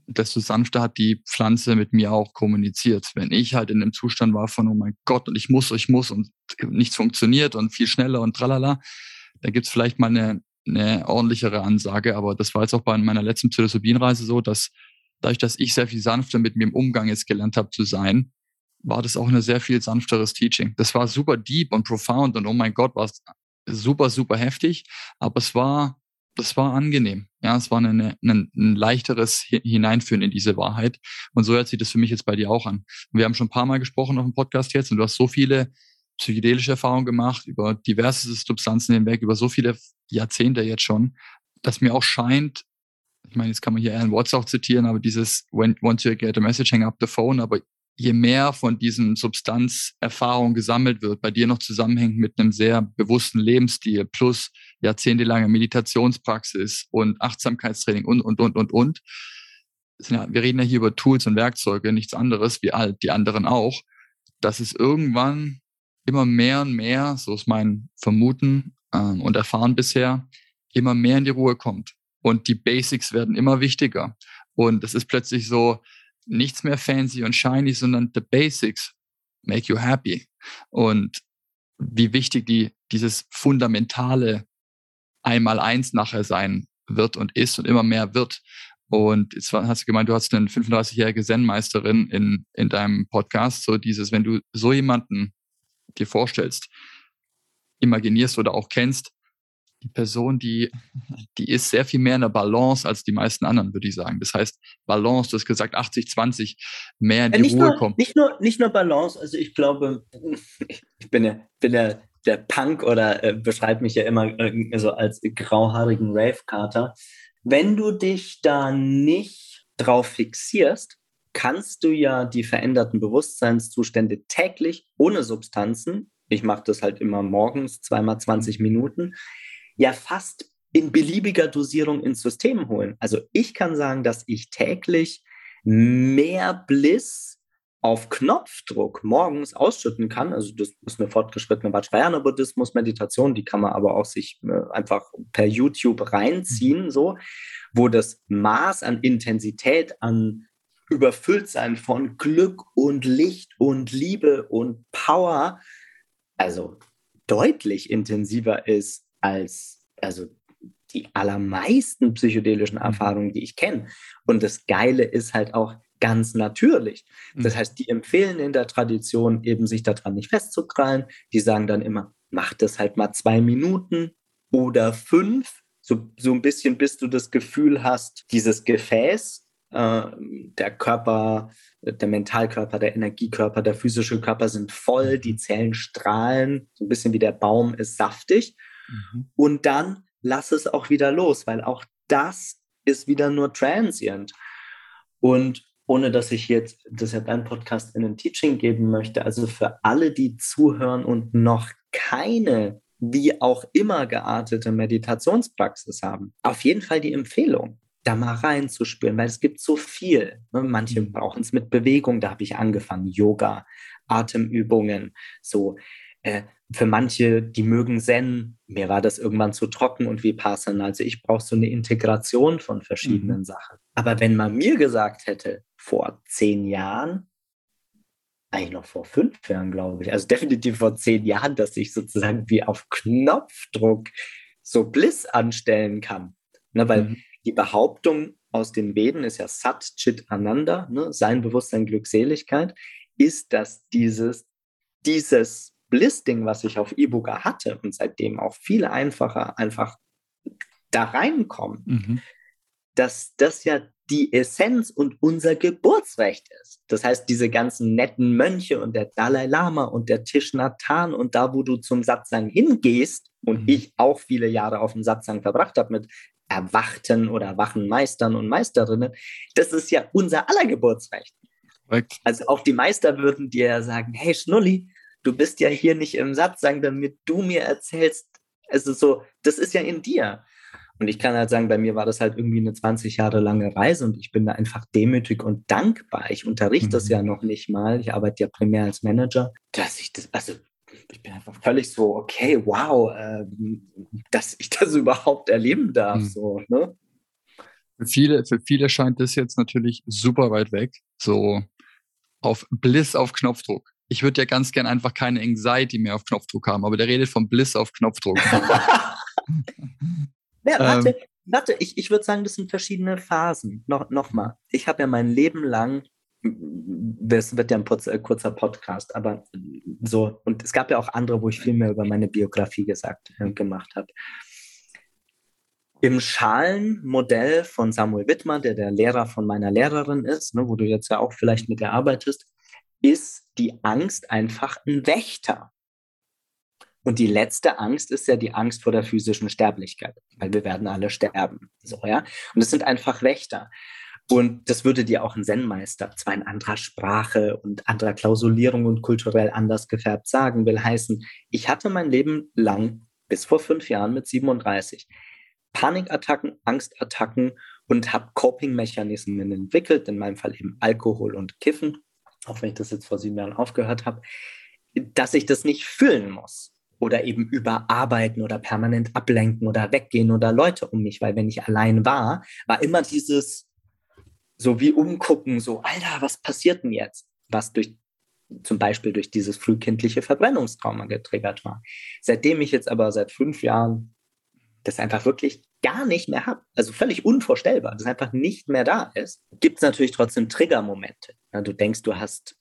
desto sanfter hat die Pflanze mit mir auch kommuniziert. Wenn ich halt in dem Zustand war von, oh mein Gott, und ich muss, ich muss und nichts funktioniert und viel schneller und tralala, da gibt's vielleicht mal eine, eine ordentlichere Ansage. Aber das war jetzt auch bei meiner letzten Psilocybin-Reise so, dass dadurch, dass ich sehr viel sanfter mit mir im Umgang jetzt gelernt habe zu sein, war das auch eine sehr viel sanfteres Teaching. Das war super deep und profound und oh mein Gott, war es super, super heftig, aber es war, das war angenehm. Ja, es war eine, eine, ein leichteres Hineinführen in diese Wahrheit. Und so hört sich das für mich jetzt bei dir auch an. Wir haben schon ein paar Mal gesprochen auf dem Podcast jetzt und du hast so viele psychedelische Erfahrungen gemacht, über diverse Substanzen hinweg, über so viele Jahrzehnte jetzt schon, dass mir auch scheint, ich meine, jetzt kann man hier Alan Watts auch zitieren, aber dieses when, once you get a message, hang up the phone, aber je mehr von diesen Substanzerfahrungen gesammelt wird, bei dir noch zusammenhängt mit einem sehr bewussten Lebensstil plus jahrzehntelange Meditationspraxis und Achtsamkeitstraining und, und, und, und, und. Wir reden ja hier über Tools und Werkzeuge, nichts anderes, wie all die anderen auch, dass es irgendwann immer mehr und mehr, so ist mein Vermuten ähm, und Erfahren bisher, immer mehr in die Ruhe kommt. Und die Basics werden immer wichtiger. Und es ist plötzlich so, nichts mehr fancy und shiny, sondern the basics make you happy. Und wie wichtig die, dieses fundamentale einmal eins nachher sein wird und ist und immer mehr wird. Und jetzt hast du gemeint, du hast eine 35-jährige Zen-Meisterin in, in deinem Podcast. So dieses, wenn du so jemanden dir vorstellst, imaginierst oder auch kennst, die Person, die, die ist sehr viel mehr in der Balance als die meisten anderen, würde ich sagen. Das heißt, Balance, du hast gesagt 80, 20, mehr in die nicht Ruhe nur, kommt. Nicht nur, nicht nur Balance, also ich glaube, ich bin ja, bin ja der Punk oder äh, beschreibe mich ja immer äh, so als grauhaarigen Rave-Kater. Wenn du dich da nicht drauf fixierst, kannst du ja die veränderten Bewusstseinszustände täglich ohne Substanzen, ich mache das halt immer morgens, zweimal 20 Minuten, ja fast in beliebiger Dosierung ins System holen. Also ich kann sagen, dass ich täglich mehr Bliss auf Knopfdruck morgens ausschütten kann. Also das ist eine fortgeschrittene Vajrayana-Buddhismus-Meditation, die kann man aber auch sich äh, einfach per YouTube reinziehen, so, wo das Maß an Intensität, an Überfülltsein von Glück und Licht und Liebe und Power also deutlich intensiver ist als, also die allermeisten psychedelischen mhm. Erfahrungen, die ich kenne. Und das Geile ist halt auch ganz natürlich. Das mhm. heißt, die empfehlen in der Tradition eben, sich daran nicht festzukrallen. Die sagen dann immer, mach das halt mal zwei Minuten oder fünf, so, so ein bisschen, bis du das Gefühl hast, dieses Gefäß, äh, der Körper, der Mentalkörper, der Energiekörper, der physische Körper sind voll, die Zellen strahlen, so ein bisschen wie der Baum ist saftig. Mhm. Und dann lass es auch wieder los, weil auch das ist wieder nur transient. Und ohne dass ich jetzt, ja dein Podcast, in ein Teaching geben möchte, also für alle, die zuhören und noch keine wie auch immer geartete Meditationspraxis haben, auf jeden Fall die Empfehlung, da mal reinzuspüren, weil es gibt so viel. Ne? Manche mhm. brauchen es mit Bewegung, da habe ich angefangen, Yoga, Atemübungen, so äh, für manche, die mögen Zen, mir war das irgendwann zu trocken und wie passen. Also ich brauche so eine Integration von verschiedenen mhm. Sachen. Aber wenn man mir gesagt hätte, vor zehn Jahren, eigentlich noch vor fünf Jahren, glaube ich, also definitiv vor zehn Jahren, dass ich sozusagen wie auf Knopfdruck so Bliss anstellen kann. Ne, weil mhm. die Behauptung aus den Veden ist ja Sat Chit Ananda, ne, sein Bewusstsein, Glückseligkeit, ist, dass dieses, dieses Bliss-Ding, was ich auf E-Booker hatte und seitdem auch viel einfacher einfach da reinkommen, mhm. dass das ja die Essenz und unser Geburtsrecht ist. Das heißt, diese ganzen netten Mönche und der Dalai Lama und der Tisch Nathan und da, wo du zum Satsang hingehst und mhm. ich auch viele Jahre auf dem Satsang verbracht habe mit erwachten oder wachen Meistern und Meisterinnen, das ist ja unser aller Geburtsrecht. Correct. Also auch die Meister würden dir sagen, hey Schnulli, du bist ja hier nicht im Satz sagen, damit du mir erzählst, also so, das ist ja in dir. Und ich kann halt sagen, bei mir war das halt irgendwie eine 20 Jahre lange Reise und ich bin da einfach demütig und dankbar. Ich unterrichte mhm. das ja noch nicht mal. Ich arbeite ja primär als Manager, dass ich das, also ich bin einfach völlig so, okay, wow, äh, dass ich das überhaupt erleben darf. Mhm. So, ne? Für viele, für viele scheint das jetzt natürlich super weit weg. So auf Bliss auf Knopfdruck ich würde ja ganz gern einfach keine Anxiety mehr auf Knopfdruck haben, aber der redet vom Bliss auf Knopfdruck. ja, warte, ähm, warte, ich, ich würde sagen, das sind verschiedene Phasen. No, Nochmal, ich habe ja mein Leben lang, das wird ja ein äh, kurzer Podcast, aber so, und es gab ja auch andere, wo ich viel mehr über meine Biografie gesagt, äh, gemacht habe. Im Schalenmodell von Samuel Wittmer, der der Lehrer von meiner Lehrerin ist, ne, wo du jetzt ja auch vielleicht mit der arbeitest, ist die Angst einfach ein Wächter. Und die letzte Angst ist ja die Angst vor der physischen Sterblichkeit, weil wir werden alle sterben. So, ja. Und es sind einfach Wächter. Und das würde dir auch ein Zen-Meister, zwar in anderer Sprache und anderer Klausulierung und kulturell anders gefärbt sagen, will heißen, ich hatte mein Leben lang, bis vor fünf Jahren mit 37, Panikattacken, Angstattacken und habe Coping-Mechanismen entwickelt, in meinem Fall eben Alkohol und Kiffen auch wenn ich das jetzt vor sieben Jahren aufgehört habe, dass ich das nicht fühlen muss oder eben überarbeiten oder permanent ablenken oder weggehen oder Leute um mich, weil wenn ich allein war, war immer dieses so wie umgucken, so, Alter, was passiert denn jetzt? Was durch zum Beispiel durch dieses frühkindliche Verbrennungstrauma getriggert war. Seitdem ich jetzt aber seit fünf Jahren das einfach wirklich gar nicht mehr habe, also völlig unvorstellbar, das einfach nicht mehr da ist, gibt es natürlich trotzdem Triggermomente. Ja, du denkst, du hast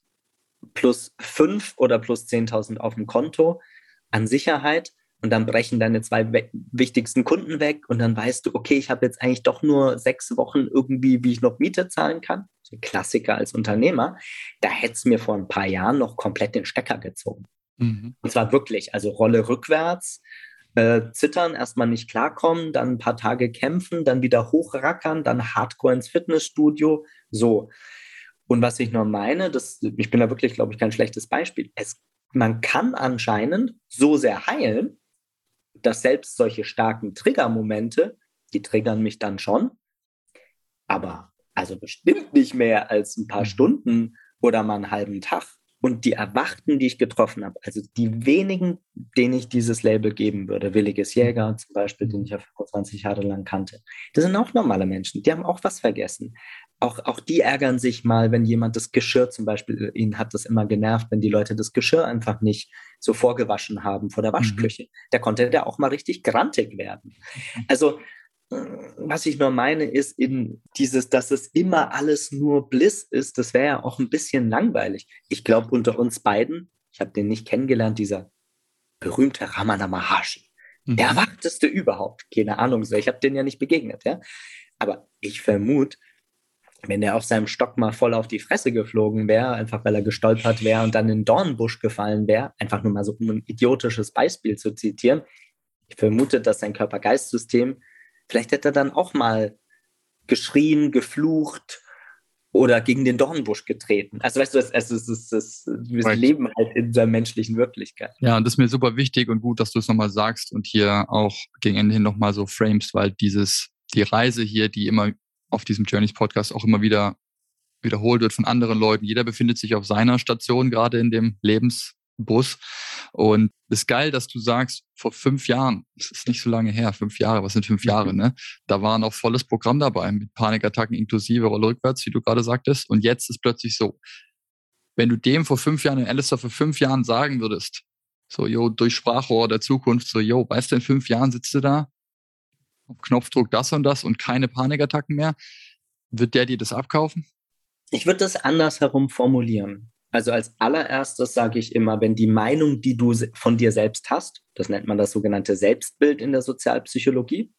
plus fünf oder plus 10.000 auf dem Konto an Sicherheit und dann brechen deine zwei wichtigsten Kunden weg und dann weißt du, okay, ich habe jetzt eigentlich doch nur sechs Wochen irgendwie, wie ich noch Miete zahlen kann. So ein Klassiker als Unternehmer. Da hätte es mir vor ein paar Jahren noch komplett den Stecker gezogen. Mhm. Und zwar wirklich, also Rolle rückwärts, äh, zittern, erstmal nicht klarkommen, dann ein paar Tage kämpfen, dann wieder hochrackern, dann hardcore ins Fitnessstudio. So. Und was ich nur meine, das, ich bin da wirklich, glaube ich, kein schlechtes Beispiel. Es, man kann anscheinend so sehr heilen, dass selbst solche starken Triggermomente, die triggern mich dann schon, aber also bestimmt nicht mehr als ein paar mhm. Stunden oder mal einen halben Tag. Und die Erwachten, die ich getroffen habe, also die wenigen, denen ich dieses Label geben würde, Williges Jäger zum Beispiel, den ich ja 25 Jahre lang kannte, das sind auch normale Menschen, die haben auch was vergessen. auch, auch die ärgern sich mal, wenn jemand das Geschirr zum Beispiel, ihnen hat das immer genervt, wenn die Leute das Geschirr einfach nicht so vorgewaschen haben vor der mhm. Waschküche. Mhm. Da konnte der auch mal richtig grantig werden. Also, äh, was ich nur meine, ist in dieses, dass es immer alles nur Bliss ist, das wäre ja auch ein bisschen langweilig. Ich glaube, unter uns beiden, ich habe den nicht kennengelernt, dieser berühmte Ramana Maharshi, mhm. der erwarteste überhaupt. Keine Ahnung, ich habe den ja nicht begegnet, ja. Aber ich vermute, wenn der auf seinem Stock mal voll auf die Fresse geflogen wäre, einfach weil er gestolpert wäre und dann in den Dornbusch gefallen wäre, einfach nur mal so um ein idiotisches Beispiel zu zitieren, ich vermute, dass sein Körper-Geist-System, vielleicht hätte er dann auch mal geschrien, geflucht oder gegen den Dornbusch getreten. Also weißt du, es, es, es, es, es wir right. leben halt in der menschlichen Wirklichkeit. Ja, und das ist mir super wichtig und gut, dass du es nochmal sagst und hier auch gegen Ende hin nochmal so framest, weil dieses, die Reise hier, die immer auf diesem Journeys Podcast auch immer wieder wiederholt wird von anderen Leuten. Jeder befindet sich auf seiner Station, gerade in dem Lebensbus. Und es ist geil, dass du sagst, vor fünf Jahren, das ist nicht so lange her, fünf Jahre, was sind fünf Jahre, mhm. ne? Da war noch volles Programm dabei mit Panikattacken inklusive Rolle rückwärts, wie du gerade sagtest. Und jetzt ist plötzlich so, wenn du dem vor fünf Jahren, in Alistair vor fünf Jahren sagen würdest, so, yo, durch Sprachrohr der Zukunft, so, yo, weißt du, in fünf Jahren sitzt du da auf Knopfdruck das und das und keine Panikattacken mehr, wird der dir das abkaufen? Ich würde das andersherum formulieren. Also als allererstes sage ich immer, wenn die Meinung, die du von dir selbst hast, das nennt man das sogenannte Selbstbild in der Sozialpsychologie,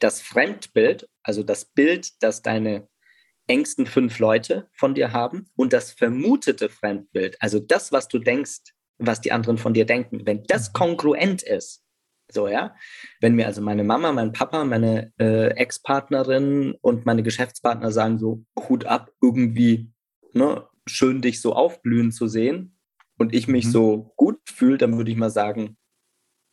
das Fremdbild, also das Bild, das deine engsten fünf Leute von dir haben und das vermutete Fremdbild, also das, was du denkst, was die anderen von dir denken, wenn das mhm. kongruent ist, so, ja. Wenn mir also meine Mama, mein Papa, meine äh, Ex-Partnerin und meine Geschäftspartner sagen so, Hut ab, irgendwie, ne, schön dich so aufblühen zu sehen und ich mich mhm. so gut fühle, dann würde ich mal sagen,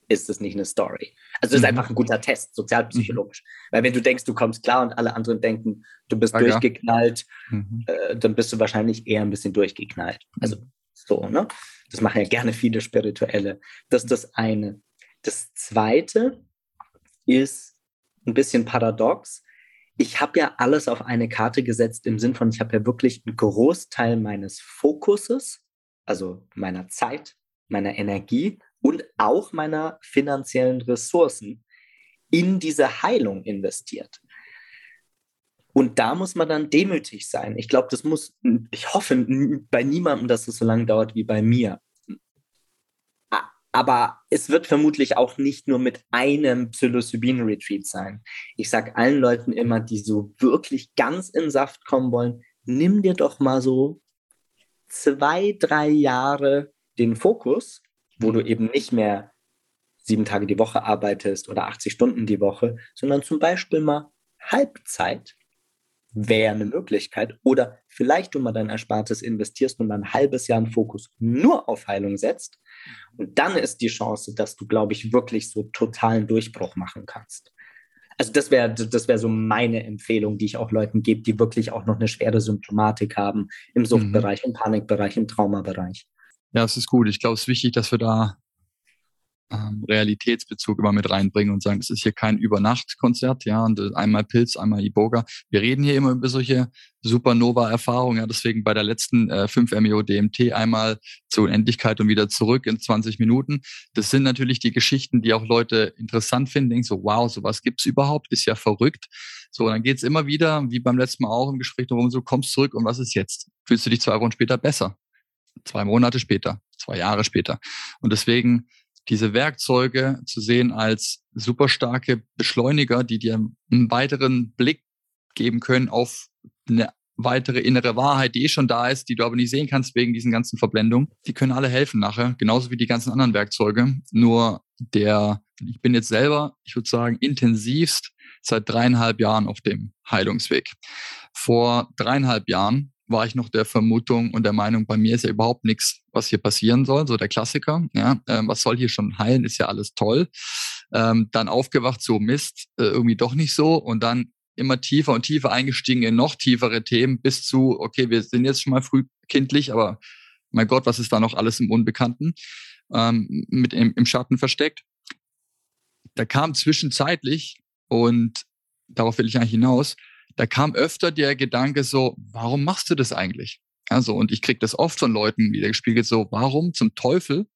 ist das nicht eine Story. Also mhm. ist einfach ein guter Test, sozialpsychologisch. Mhm. Weil wenn du denkst, du kommst klar und alle anderen denken, du bist ah, durchgeknallt, ja. Mhm. äh, dann bist du wahrscheinlich eher ein bisschen durchgeknallt. Also mhm. so, ne? Das machen ja gerne viele Spirituelle. Das ist das eine. Das zweite ist ein bisschen paradox. Ich habe ja alles auf eine Karte gesetzt im Sinn von, ich habe ja wirklich einen Großteil meines Fokuses, also meiner Zeit, meiner Energie und auch meiner finanziellen Ressourcen in diese Heilung investiert. Und da muss man dann demütig sein. Ich glaube, das muss, ich hoffe bei niemandem, dass es so lange dauert wie bei mir. Aber es wird vermutlich auch nicht nur mit einem Psilocybin-Retreat sein. Ich sage allen Leuten immer, die so wirklich ganz in Saft kommen wollen, nimm dir doch mal so zwei, drei Jahre den Fokus, wo du eben nicht mehr sieben Tage die Woche arbeitest oder 80 Stunden die Woche, sondern zum Beispiel mal Halbzeit wäre eine Möglichkeit. Oder vielleicht du mal dein Erspartes investierst und ein halbes Jahr einen Fokus nur auf Heilung setzt. Und dann ist die Chance, dass du, glaube ich, wirklich so totalen Durchbruch machen kannst. Also das wäre das wäre so meine Empfehlung, die ich auch Leuten gebe, die wirklich auch noch eine schwere Symptomatik haben im mhm. Suchtbereich, mhm. im Panikbereich, im Traumabereich. Ja, es ist gut. Ich glaube, es ist wichtig, dass wir da ähm, Realitätsbezug immer mit reinbringen und sagen, es ist hier kein Übernachtkonzert, ja, und äh, einmal Pilz, einmal Iboga. Wir reden hier immer über solche Supernova-Erfahrungen, ja, deswegen bei der letzten äh, 5 MEO DMT einmal zur Unendlichkeit und wieder zurück in 20 Minuten. Das sind natürlich die Geschichten, die auch Leute interessant finden, denken so, wow, sowas gibt's überhaupt, ist ja verrückt. So, dann geht's immer wieder, wie beim letzten Mal auch im Gespräch darum, so kommst zurück und was ist jetzt? Fühlst du dich zwei Wochen später besser? Zwei Monate später, zwei Jahre später. Und deswegen diese Werkzeuge zu sehen als super starke Beschleuniger, die dir einen weiteren Blick geben können auf eine weitere innere Wahrheit, die eh schon da ist, die du aber nicht sehen kannst wegen diesen ganzen Verblendungen. Die können alle helfen nachher, genauso wie die ganzen anderen Werkzeuge. Nur der, ich bin jetzt selber, ich würde sagen, intensivst seit dreieinhalb Jahren auf dem Heilungsweg. Vor dreieinhalb Jahren war ich noch der Vermutung und der Meinung, bei mir ist ja überhaupt nichts, was hier passieren soll, so der Klassiker. Ja, ähm, was soll hier schon heilen, ist ja alles toll. Ähm, dann aufgewacht, so Mist, äh, irgendwie doch nicht so und dann immer tiefer und tiefer eingestiegen in noch tiefere Themen bis zu, okay, wir sind jetzt schon mal frühkindlich, aber mein Gott, was ist da noch alles im Unbekannten ähm, mit im, im Schatten versteckt? Da kam zwischenzeitlich und darauf will ich eigentlich hinaus, da kam öfter der Gedanke so, warum machst du das eigentlich? Also, und ich kriege das oft von Leuten wieder gespiegelt, so, warum zum Teufel?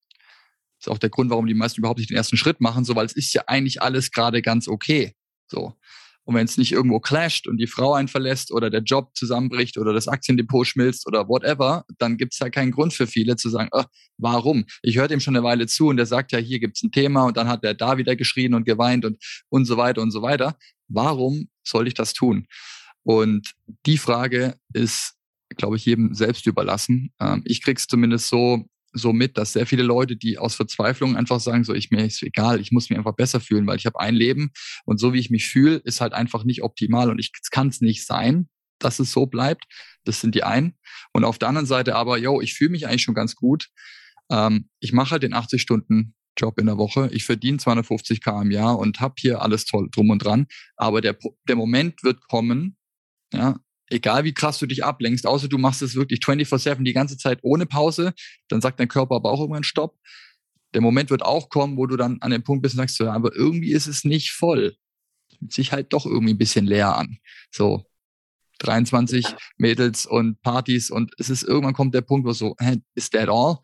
Das ist auch der Grund, warum die meisten überhaupt nicht den ersten Schritt machen, so, weil es ist ja eigentlich alles gerade ganz okay. So. Und wenn es nicht irgendwo clasht und die Frau einen verlässt oder der Job zusammenbricht oder das Aktiendepot schmilzt oder whatever, dann gibt es ja keinen Grund für viele zu sagen, oh, warum? Ich höre dem schon eine Weile zu und der sagt ja, hier gibt es ein Thema und dann hat er da wieder geschrien und geweint und, und so weiter und so weiter. Warum soll ich das tun? Und die Frage ist, glaube ich, jedem selbst überlassen. Ähm, ich krieg's zumindest so so mit, dass sehr viele Leute, die aus Verzweiflung einfach sagen, so ich mir ist egal, ich muss mich einfach besser fühlen, weil ich habe ein Leben und so wie ich mich fühle, ist halt einfach nicht optimal und ich kann es nicht sein, dass es so bleibt. Das sind die einen. Und auf der anderen Seite aber, yo, ich fühle mich eigentlich schon ganz gut. Ähm, ich mache halt den 80 Stunden Job in der Woche. Ich verdiene 250k im Jahr und habe hier alles toll drum und dran. Aber der, der Moment wird kommen, ja, egal wie krass du dich ablenkst, außer du machst es wirklich 24-7 die ganze Zeit ohne Pause, dann sagt dein Körper aber auch irgendwann Stopp. Der Moment wird auch kommen, wo du dann an dem Punkt bist und sagst, ja, aber irgendwie ist es nicht voll. Fühlt sich halt doch irgendwie ein bisschen leer an. So 23 Mädels und Partys und es ist irgendwann kommt der Punkt, wo so, hä, is that all?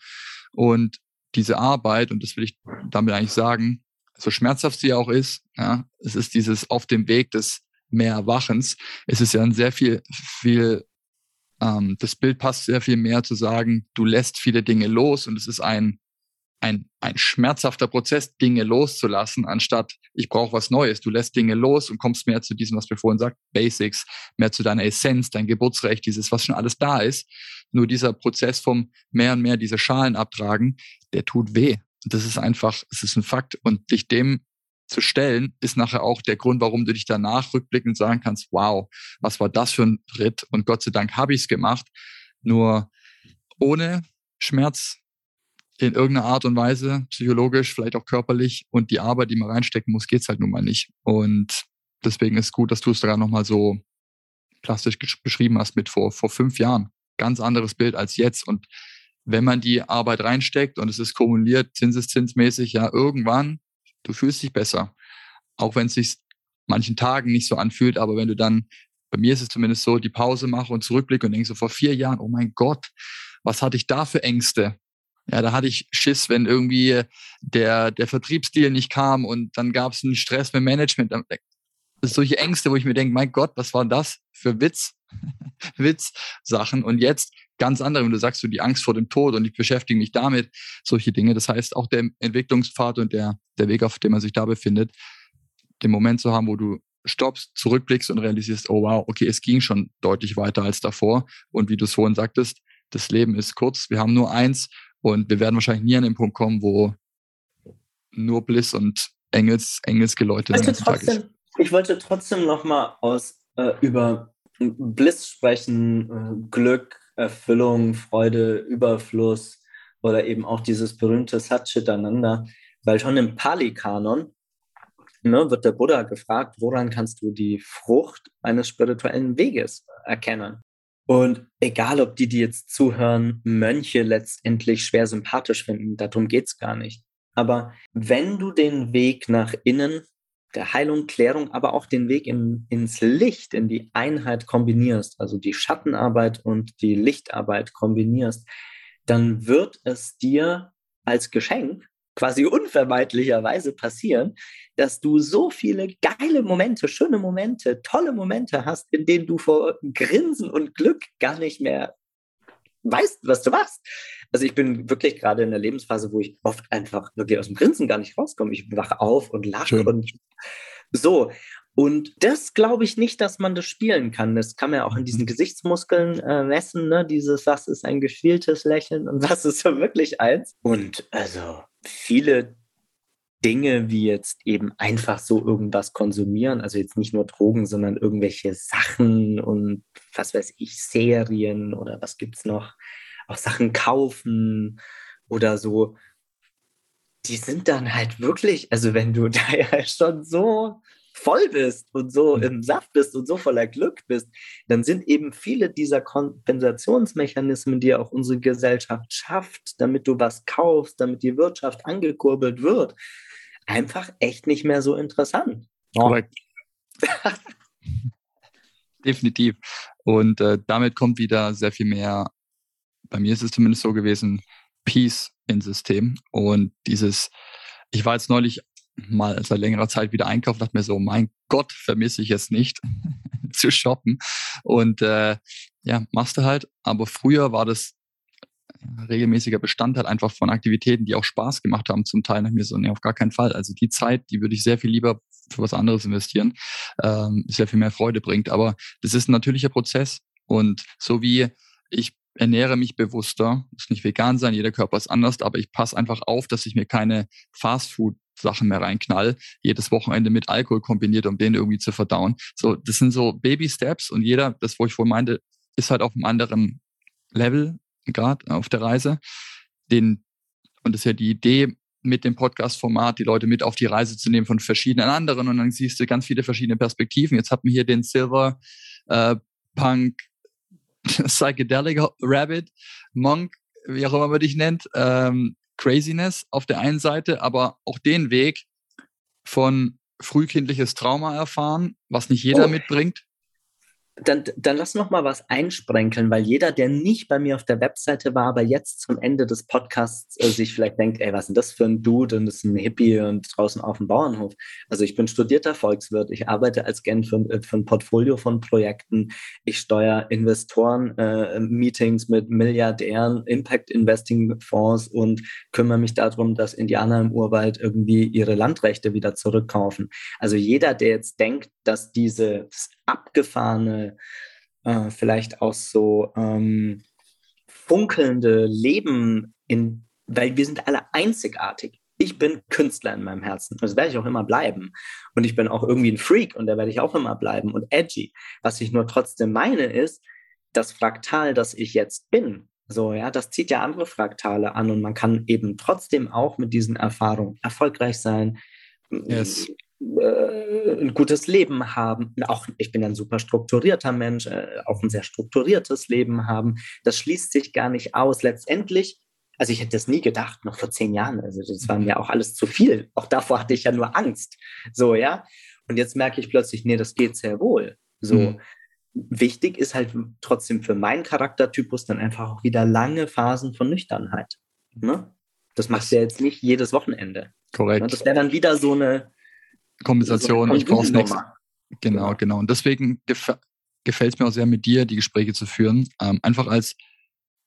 Und diese Arbeit, und das will ich damit eigentlich sagen, so schmerzhaft sie auch ist, ja, es ist dieses auf dem Weg des mehr Erwachens. Es ist ja ein sehr viel, viel, ähm, das Bild passt sehr viel mehr zu sagen, du lässt viele Dinge los und es ist ein, ein, ein schmerzhafter Prozess, Dinge loszulassen, anstatt ich brauche was Neues. Du lässt Dinge los und kommst mehr zu diesem, was wir vorhin sagt, Basics, mehr zu deiner Essenz, dein Geburtsrecht, dieses, was schon alles da ist. Nur dieser Prozess vom mehr und mehr diese Schalen abtragen, der tut weh. Das ist einfach, es ist ein Fakt. Und dich dem zu stellen, ist nachher auch der Grund, warum du dich danach rückblickend sagen kannst, wow, was war das für ein Ritt und Gott sei Dank habe ich es gemacht. Nur ohne Schmerz in irgendeiner Art und Weise, psychologisch, vielleicht auch körperlich und die Arbeit, die man reinstecken muss, geht's halt nun mal nicht. Und deswegen ist gut, dass du es da nochmal so plastisch beschrieben hast mit vor, vor fünf Jahren. Ganz anderes Bild als jetzt. Und wenn man die Arbeit reinsteckt und es ist kumuliert, zinseszinsmäßig, ja, irgendwann Du fühlst dich besser. Auch wenn es sich manchen Tagen nicht so anfühlt, aber wenn du dann, bei mir ist es zumindest so, die Pause mache und zurückblicke und denke so vor vier Jahren, oh mein Gott, was hatte ich da für Ängste? Ja, da hatte ich Schiss, wenn irgendwie der, der Vertriebsdeal nicht kam und dann gab es einen Stress mit Management. Sind solche Ängste, wo ich mir denke, mein Gott, was war das für Witz? Witz-Sachen. Und jetzt ganz andere, wenn du sagst, so die Angst vor dem Tod und ich beschäftige mich damit, solche Dinge. Das heißt, auch der Entwicklungspfad und der, der Weg, auf dem man sich da befindet, den Moment zu haben, wo du stoppst, zurückblickst und realisierst, oh wow, okay, es ging schon deutlich weiter als davor. Und wie du es vorhin sagtest, das Leben ist kurz, wir haben nur eins und wir werden wahrscheinlich nie an den Punkt kommen, wo nur Bliss und Engels, Engelsgeläute ich wollte trotzdem, Ich wollte trotzdem nochmal aus äh, über Bliss sprechen, äh, Glück, Erfüllung, Freude, Überfluss oder eben auch dieses berühmte Satchitananda, weil schon im Pali-Kanon ne, wird der Buddha gefragt, woran kannst du die Frucht eines spirituellen Weges erkennen? Und egal, ob die, die jetzt zuhören, Mönche letztendlich schwer sympathisch finden, darum geht es gar nicht. Aber wenn du den Weg nach innen der Heilung, Klärung, aber auch den Weg in, ins Licht, in die Einheit kombinierst, also die Schattenarbeit und die Lichtarbeit kombinierst, dann wird es dir als Geschenk quasi unvermeidlicherweise passieren, dass du so viele geile Momente, schöne Momente, tolle Momente hast, in denen du vor Grinsen und Glück gar nicht mehr weißt, was du machst. Also ich bin wirklich gerade in der Lebensphase, wo ich oft einfach wirklich aus dem Grinsen gar nicht rauskomme. Ich wache auf und lache und so. Und das glaube ich nicht, dass man das spielen kann. Das kann man ja auch in diesen Gesichtsmuskeln äh, messen, ne? Dieses, was ist ein gespieltes Lächeln und was ist so wirklich eins. Und also viele Dinge wie jetzt eben einfach so irgendwas konsumieren, also jetzt nicht nur Drogen, sondern irgendwelche Sachen und was weiß ich, Serien oder was gibt es noch, auch Sachen kaufen oder so, die sind dann halt wirklich, also wenn du da ja schon so voll bist und so mhm. im Saft bist und so voller Glück bist, dann sind eben viele dieser Kompensationsmechanismen, die auch unsere Gesellschaft schafft, damit du was kaufst, damit die Wirtschaft angekurbelt wird, einfach echt nicht mehr so interessant. Korrekt. Definitiv. Und äh, damit kommt wieder sehr viel mehr, bei mir ist es zumindest so gewesen, Peace ins System. Und dieses, ich war jetzt neulich mal seit längerer Zeit wieder einkaufen, dachte mir so, mein Gott, vermisse ich es nicht zu shoppen. Und äh, ja, machst du halt. Aber früher war das regelmäßiger Bestandteil einfach von Aktivitäten, die auch Spaß gemacht haben zum Teil. mir so, nee, auf gar keinen Fall. Also die Zeit, die würde ich sehr viel lieber für was anderes investieren, ähm, sehr viel mehr Freude bringt. Aber das ist ein natürlicher Prozess. Und so wie ich ernähre mich bewusster, muss nicht vegan sein, jeder Körper ist anders, aber ich passe einfach auf, dass ich mir keine Fastfood Sachen mehr reinknall, jedes Wochenende mit Alkohol kombiniert, um den irgendwie zu verdauen. So, das sind so Baby Steps und jeder, das wo ich vorhin meinte, ist halt auf einem anderen Level gerade auf der Reise. Den, und das ist ja die Idee mit dem Podcast-Format, die Leute mit auf die Reise zu nehmen von verschiedenen anderen und dann siehst du ganz viele verschiedene Perspektiven. Jetzt hat man hier den Silver äh, Punk Psychedelic Rabbit Monk, wie auch immer man dich nennt, ähm, Craziness auf der einen Seite, aber auch den Weg von frühkindliches Trauma erfahren, was nicht jeder oh. mitbringt, dann, dann lass noch mal was einsprenkeln, weil jeder, der nicht bei mir auf der Webseite war, aber jetzt zum Ende des Podcasts äh, sich vielleicht denkt, ey, was ist denn das für ein Dude und das ist ein Hippie und draußen auf dem Bauernhof. Also ich bin studierter Volkswirt, ich arbeite als Gen für, äh, für ein Portfolio von Projekten, ich steuere Investoren-Meetings äh, mit Milliardären, Impact-Investing-Fonds und kümmere mich darum, dass Indianer im Urwald irgendwie ihre Landrechte wieder zurückkaufen. Also jeder, der jetzt denkt, dass dieses abgefahrene, äh, vielleicht auch so ähm, funkelnde Leben in, weil wir sind alle einzigartig. Ich bin Künstler in meinem Herzen. Das werde ich auch immer bleiben. Und ich bin auch irgendwie ein Freak und da werde ich auch immer bleiben und edgy. Was ich nur trotzdem meine ist, das Fraktal, das ich jetzt bin, so, ja, das zieht ja andere Fraktale an und man kann eben trotzdem auch mit diesen Erfahrungen erfolgreich sein, yes ein gutes Leben haben. Auch ich bin ein super strukturierter Mensch, äh, auch ein sehr strukturiertes Leben haben. Das schließt sich gar nicht aus. Letztendlich, also ich hätte das nie gedacht, noch vor zehn Jahren. Also das war mir auch alles zu viel. Auch davor hatte ich ja nur Angst. So, ja. Und jetzt merke ich plötzlich, nee, das geht sehr wohl. So. Mhm. Wichtig ist halt trotzdem für meinen Charaktertypus dann einfach auch wieder lange Phasen von Nüchternheit. Ne? Das machst du ja jetzt nicht jedes Wochenende. Korrekt. Ne? Das wäre dann wieder so eine, Kompensation, ich brauche nichts. Genau, genau. Und deswegen gef gefällt es mir auch sehr, mit dir die Gespräche zu führen. Ähm, einfach als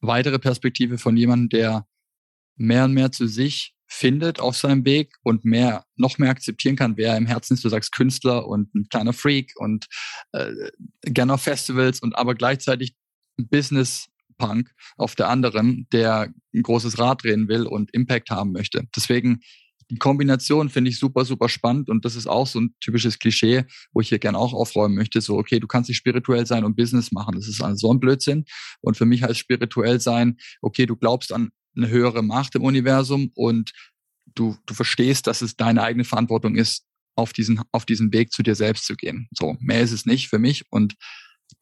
weitere Perspektive von jemandem, der mehr und mehr zu sich findet auf seinem Weg und mehr, noch mehr akzeptieren kann, wer im Herzen ist. Du sagst Künstler und ein kleiner Freak und äh, gerne auf Festivals und aber gleichzeitig Business Punk auf der anderen, der ein großes Rad drehen will und Impact haben möchte. Deswegen die Kombination finde ich super, super spannend und das ist auch so ein typisches Klischee, wo ich hier gerne auch aufräumen möchte. So, okay, du kannst nicht spirituell sein und Business machen. Das ist so ein Blödsinn. Und für mich heißt spirituell sein, okay, du glaubst an eine höhere Macht im Universum und du, du verstehst, dass es deine eigene Verantwortung ist, auf diesen, auf diesen Weg zu dir selbst zu gehen. So, mehr ist es nicht für mich und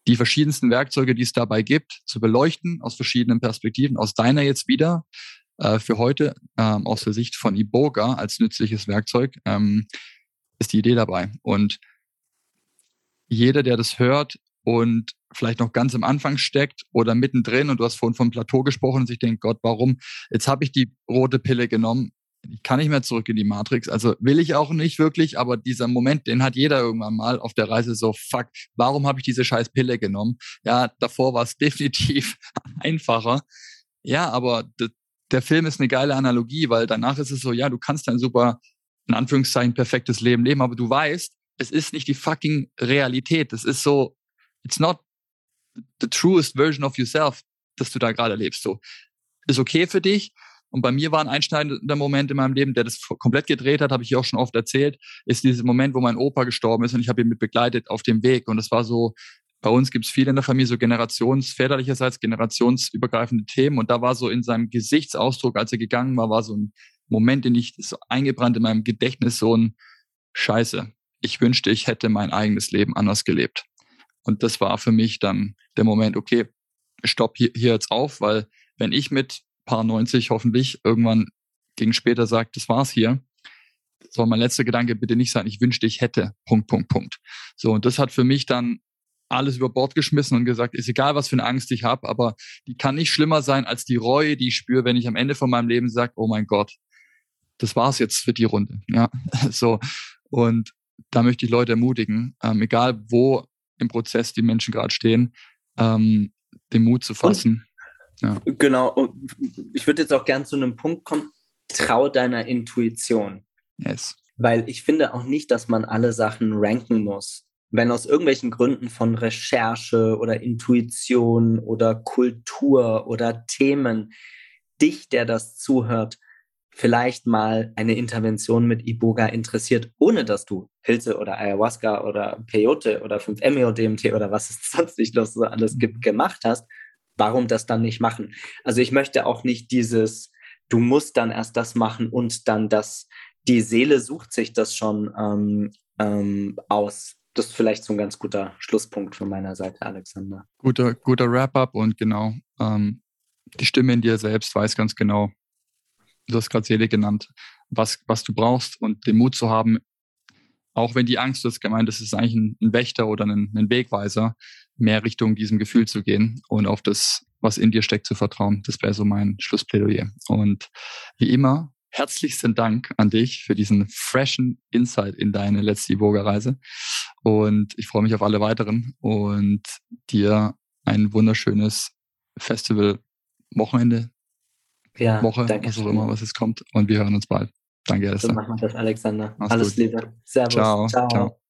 die verschiedensten Werkzeuge, die es dabei gibt, zu beleuchten aus verschiedenen Perspektiven, aus deiner jetzt wieder, äh, für heute ähm, aus der Sicht von Iboga als nützliches Werkzeug ähm, ist die Idee dabei. Und jeder, der das hört und vielleicht noch ganz am Anfang steckt oder mittendrin und du hast vorhin vom Plateau gesprochen und sich denkt, Gott, warum? Jetzt habe ich die rote Pille genommen. Ich kann nicht mehr zurück in die Matrix. Also will ich auch nicht wirklich, aber dieser Moment, den hat jeder irgendwann mal auf der Reise so, fuck, warum habe ich diese scheiß Pille genommen? Ja, davor war es definitiv einfacher. Ja, aber der Film ist eine geile Analogie, weil danach ist es so, ja, du kannst ein super, in Anführungszeichen, perfektes Leben leben, aber du weißt, es ist nicht die fucking Realität. Es ist so, it's not the truest version of yourself, dass du da gerade lebst. So, ist okay für dich. Und bei mir war ein einschneidender Moment in meinem Leben, der das komplett gedreht hat, habe ich auch schon oft erzählt, ist dieser Moment, wo mein Opa gestorben ist und ich habe ihn mit begleitet auf dem Weg. Und das war so, bei uns gibt es viel in der Familie, so generationsväterlicherseits, generationsübergreifende Themen. Und da war so in seinem Gesichtsausdruck, als er gegangen war, war so ein Moment, den ich so eingebrannt in meinem Gedächtnis, so ein Scheiße. Ich wünschte, ich hätte mein eigenes Leben anders gelebt. Und das war für mich dann der Moment, okay, stopp hier, hier jetzt auf, weil wenn ich mit paar 90 hoffentlich irgendwann gegen später sage, das war's hier, soll mein letzter Gedanke bitte nicht sein, ich wünschte, ich hätte, Punkt, Punkt, Punkt. So, und das hat für mich dann alles über Bord geschmissen und gesagt, ist egal, was für eine Angst ich habe, aber die kann nicht schlimmer sein als die Reue, die ich spüre, wenn ich am Ende von meinem Leben sage, oh mein Gott, das war's jetzt für die Runde. Ja, so. Und da möchte ich Leute ermutigen, ähm, egal wo im Prozess die Menschen gerade stehen, ähm, den Mut zu fassen. Ja. Genau. Ich würde jetzt auch gern zu einem Punkt kommen. Trau deiner Intuition. Yes. Weil ich finde auch nicht, dass man alle Sachen ranken muss. Wenn aus irgendwelchen Gründen von Recherche oder Intuition oder Kultur oder Themen dich, der das zuhört, vielleicht mal eine Intervention mit Iboga interessiert, ohne dass du Pilze oder Ayahuasca oder Peyote oder 5-MeO-DMT oder was es sonst nicht noch so alles gibt, mhm. gemacht hast, warum das dann nicht machen? Also ich möchte auch nicht dieses, du musst dann erst das machen und dann das, die Seele sucht sich das schon ähm, ähm, aus. Das ist vielleicht so ein ganz guter Schlusspunkt von meiner Seite, Alexander. Guter, guter Wrap-up und genau, ähm, die Stimme in dir selbst weiß ganz genau, du hast gerade Seele genannt, was, was du brauchst und den Mut zu haben, auch wenn die Angst, hast gemeint, das ist eigentlich ein, ein Wächter oder ein, ein, Wegweiser, mehr Richtung diesem Gefühl zu gehen und auf das, was in dir steckt, zu vertrauen. Das wäre so mein Schlussplädoyer. Und wie immer, herzlichsten Dank an dich für diesen freshen Insight in deine letzte Iboga-Reise. Und ich freue mich auf alle weiteren und dir ein wunderschönes Festival-Wochenende ja, Woche, danke was auch immer, was jetzt kommt. Und wir hören uns bald. Danke, Alistair. So machen wir das, Alexander. Mach's Alles gut. Liebe. Servus. Ciao. Ciao. Ciao.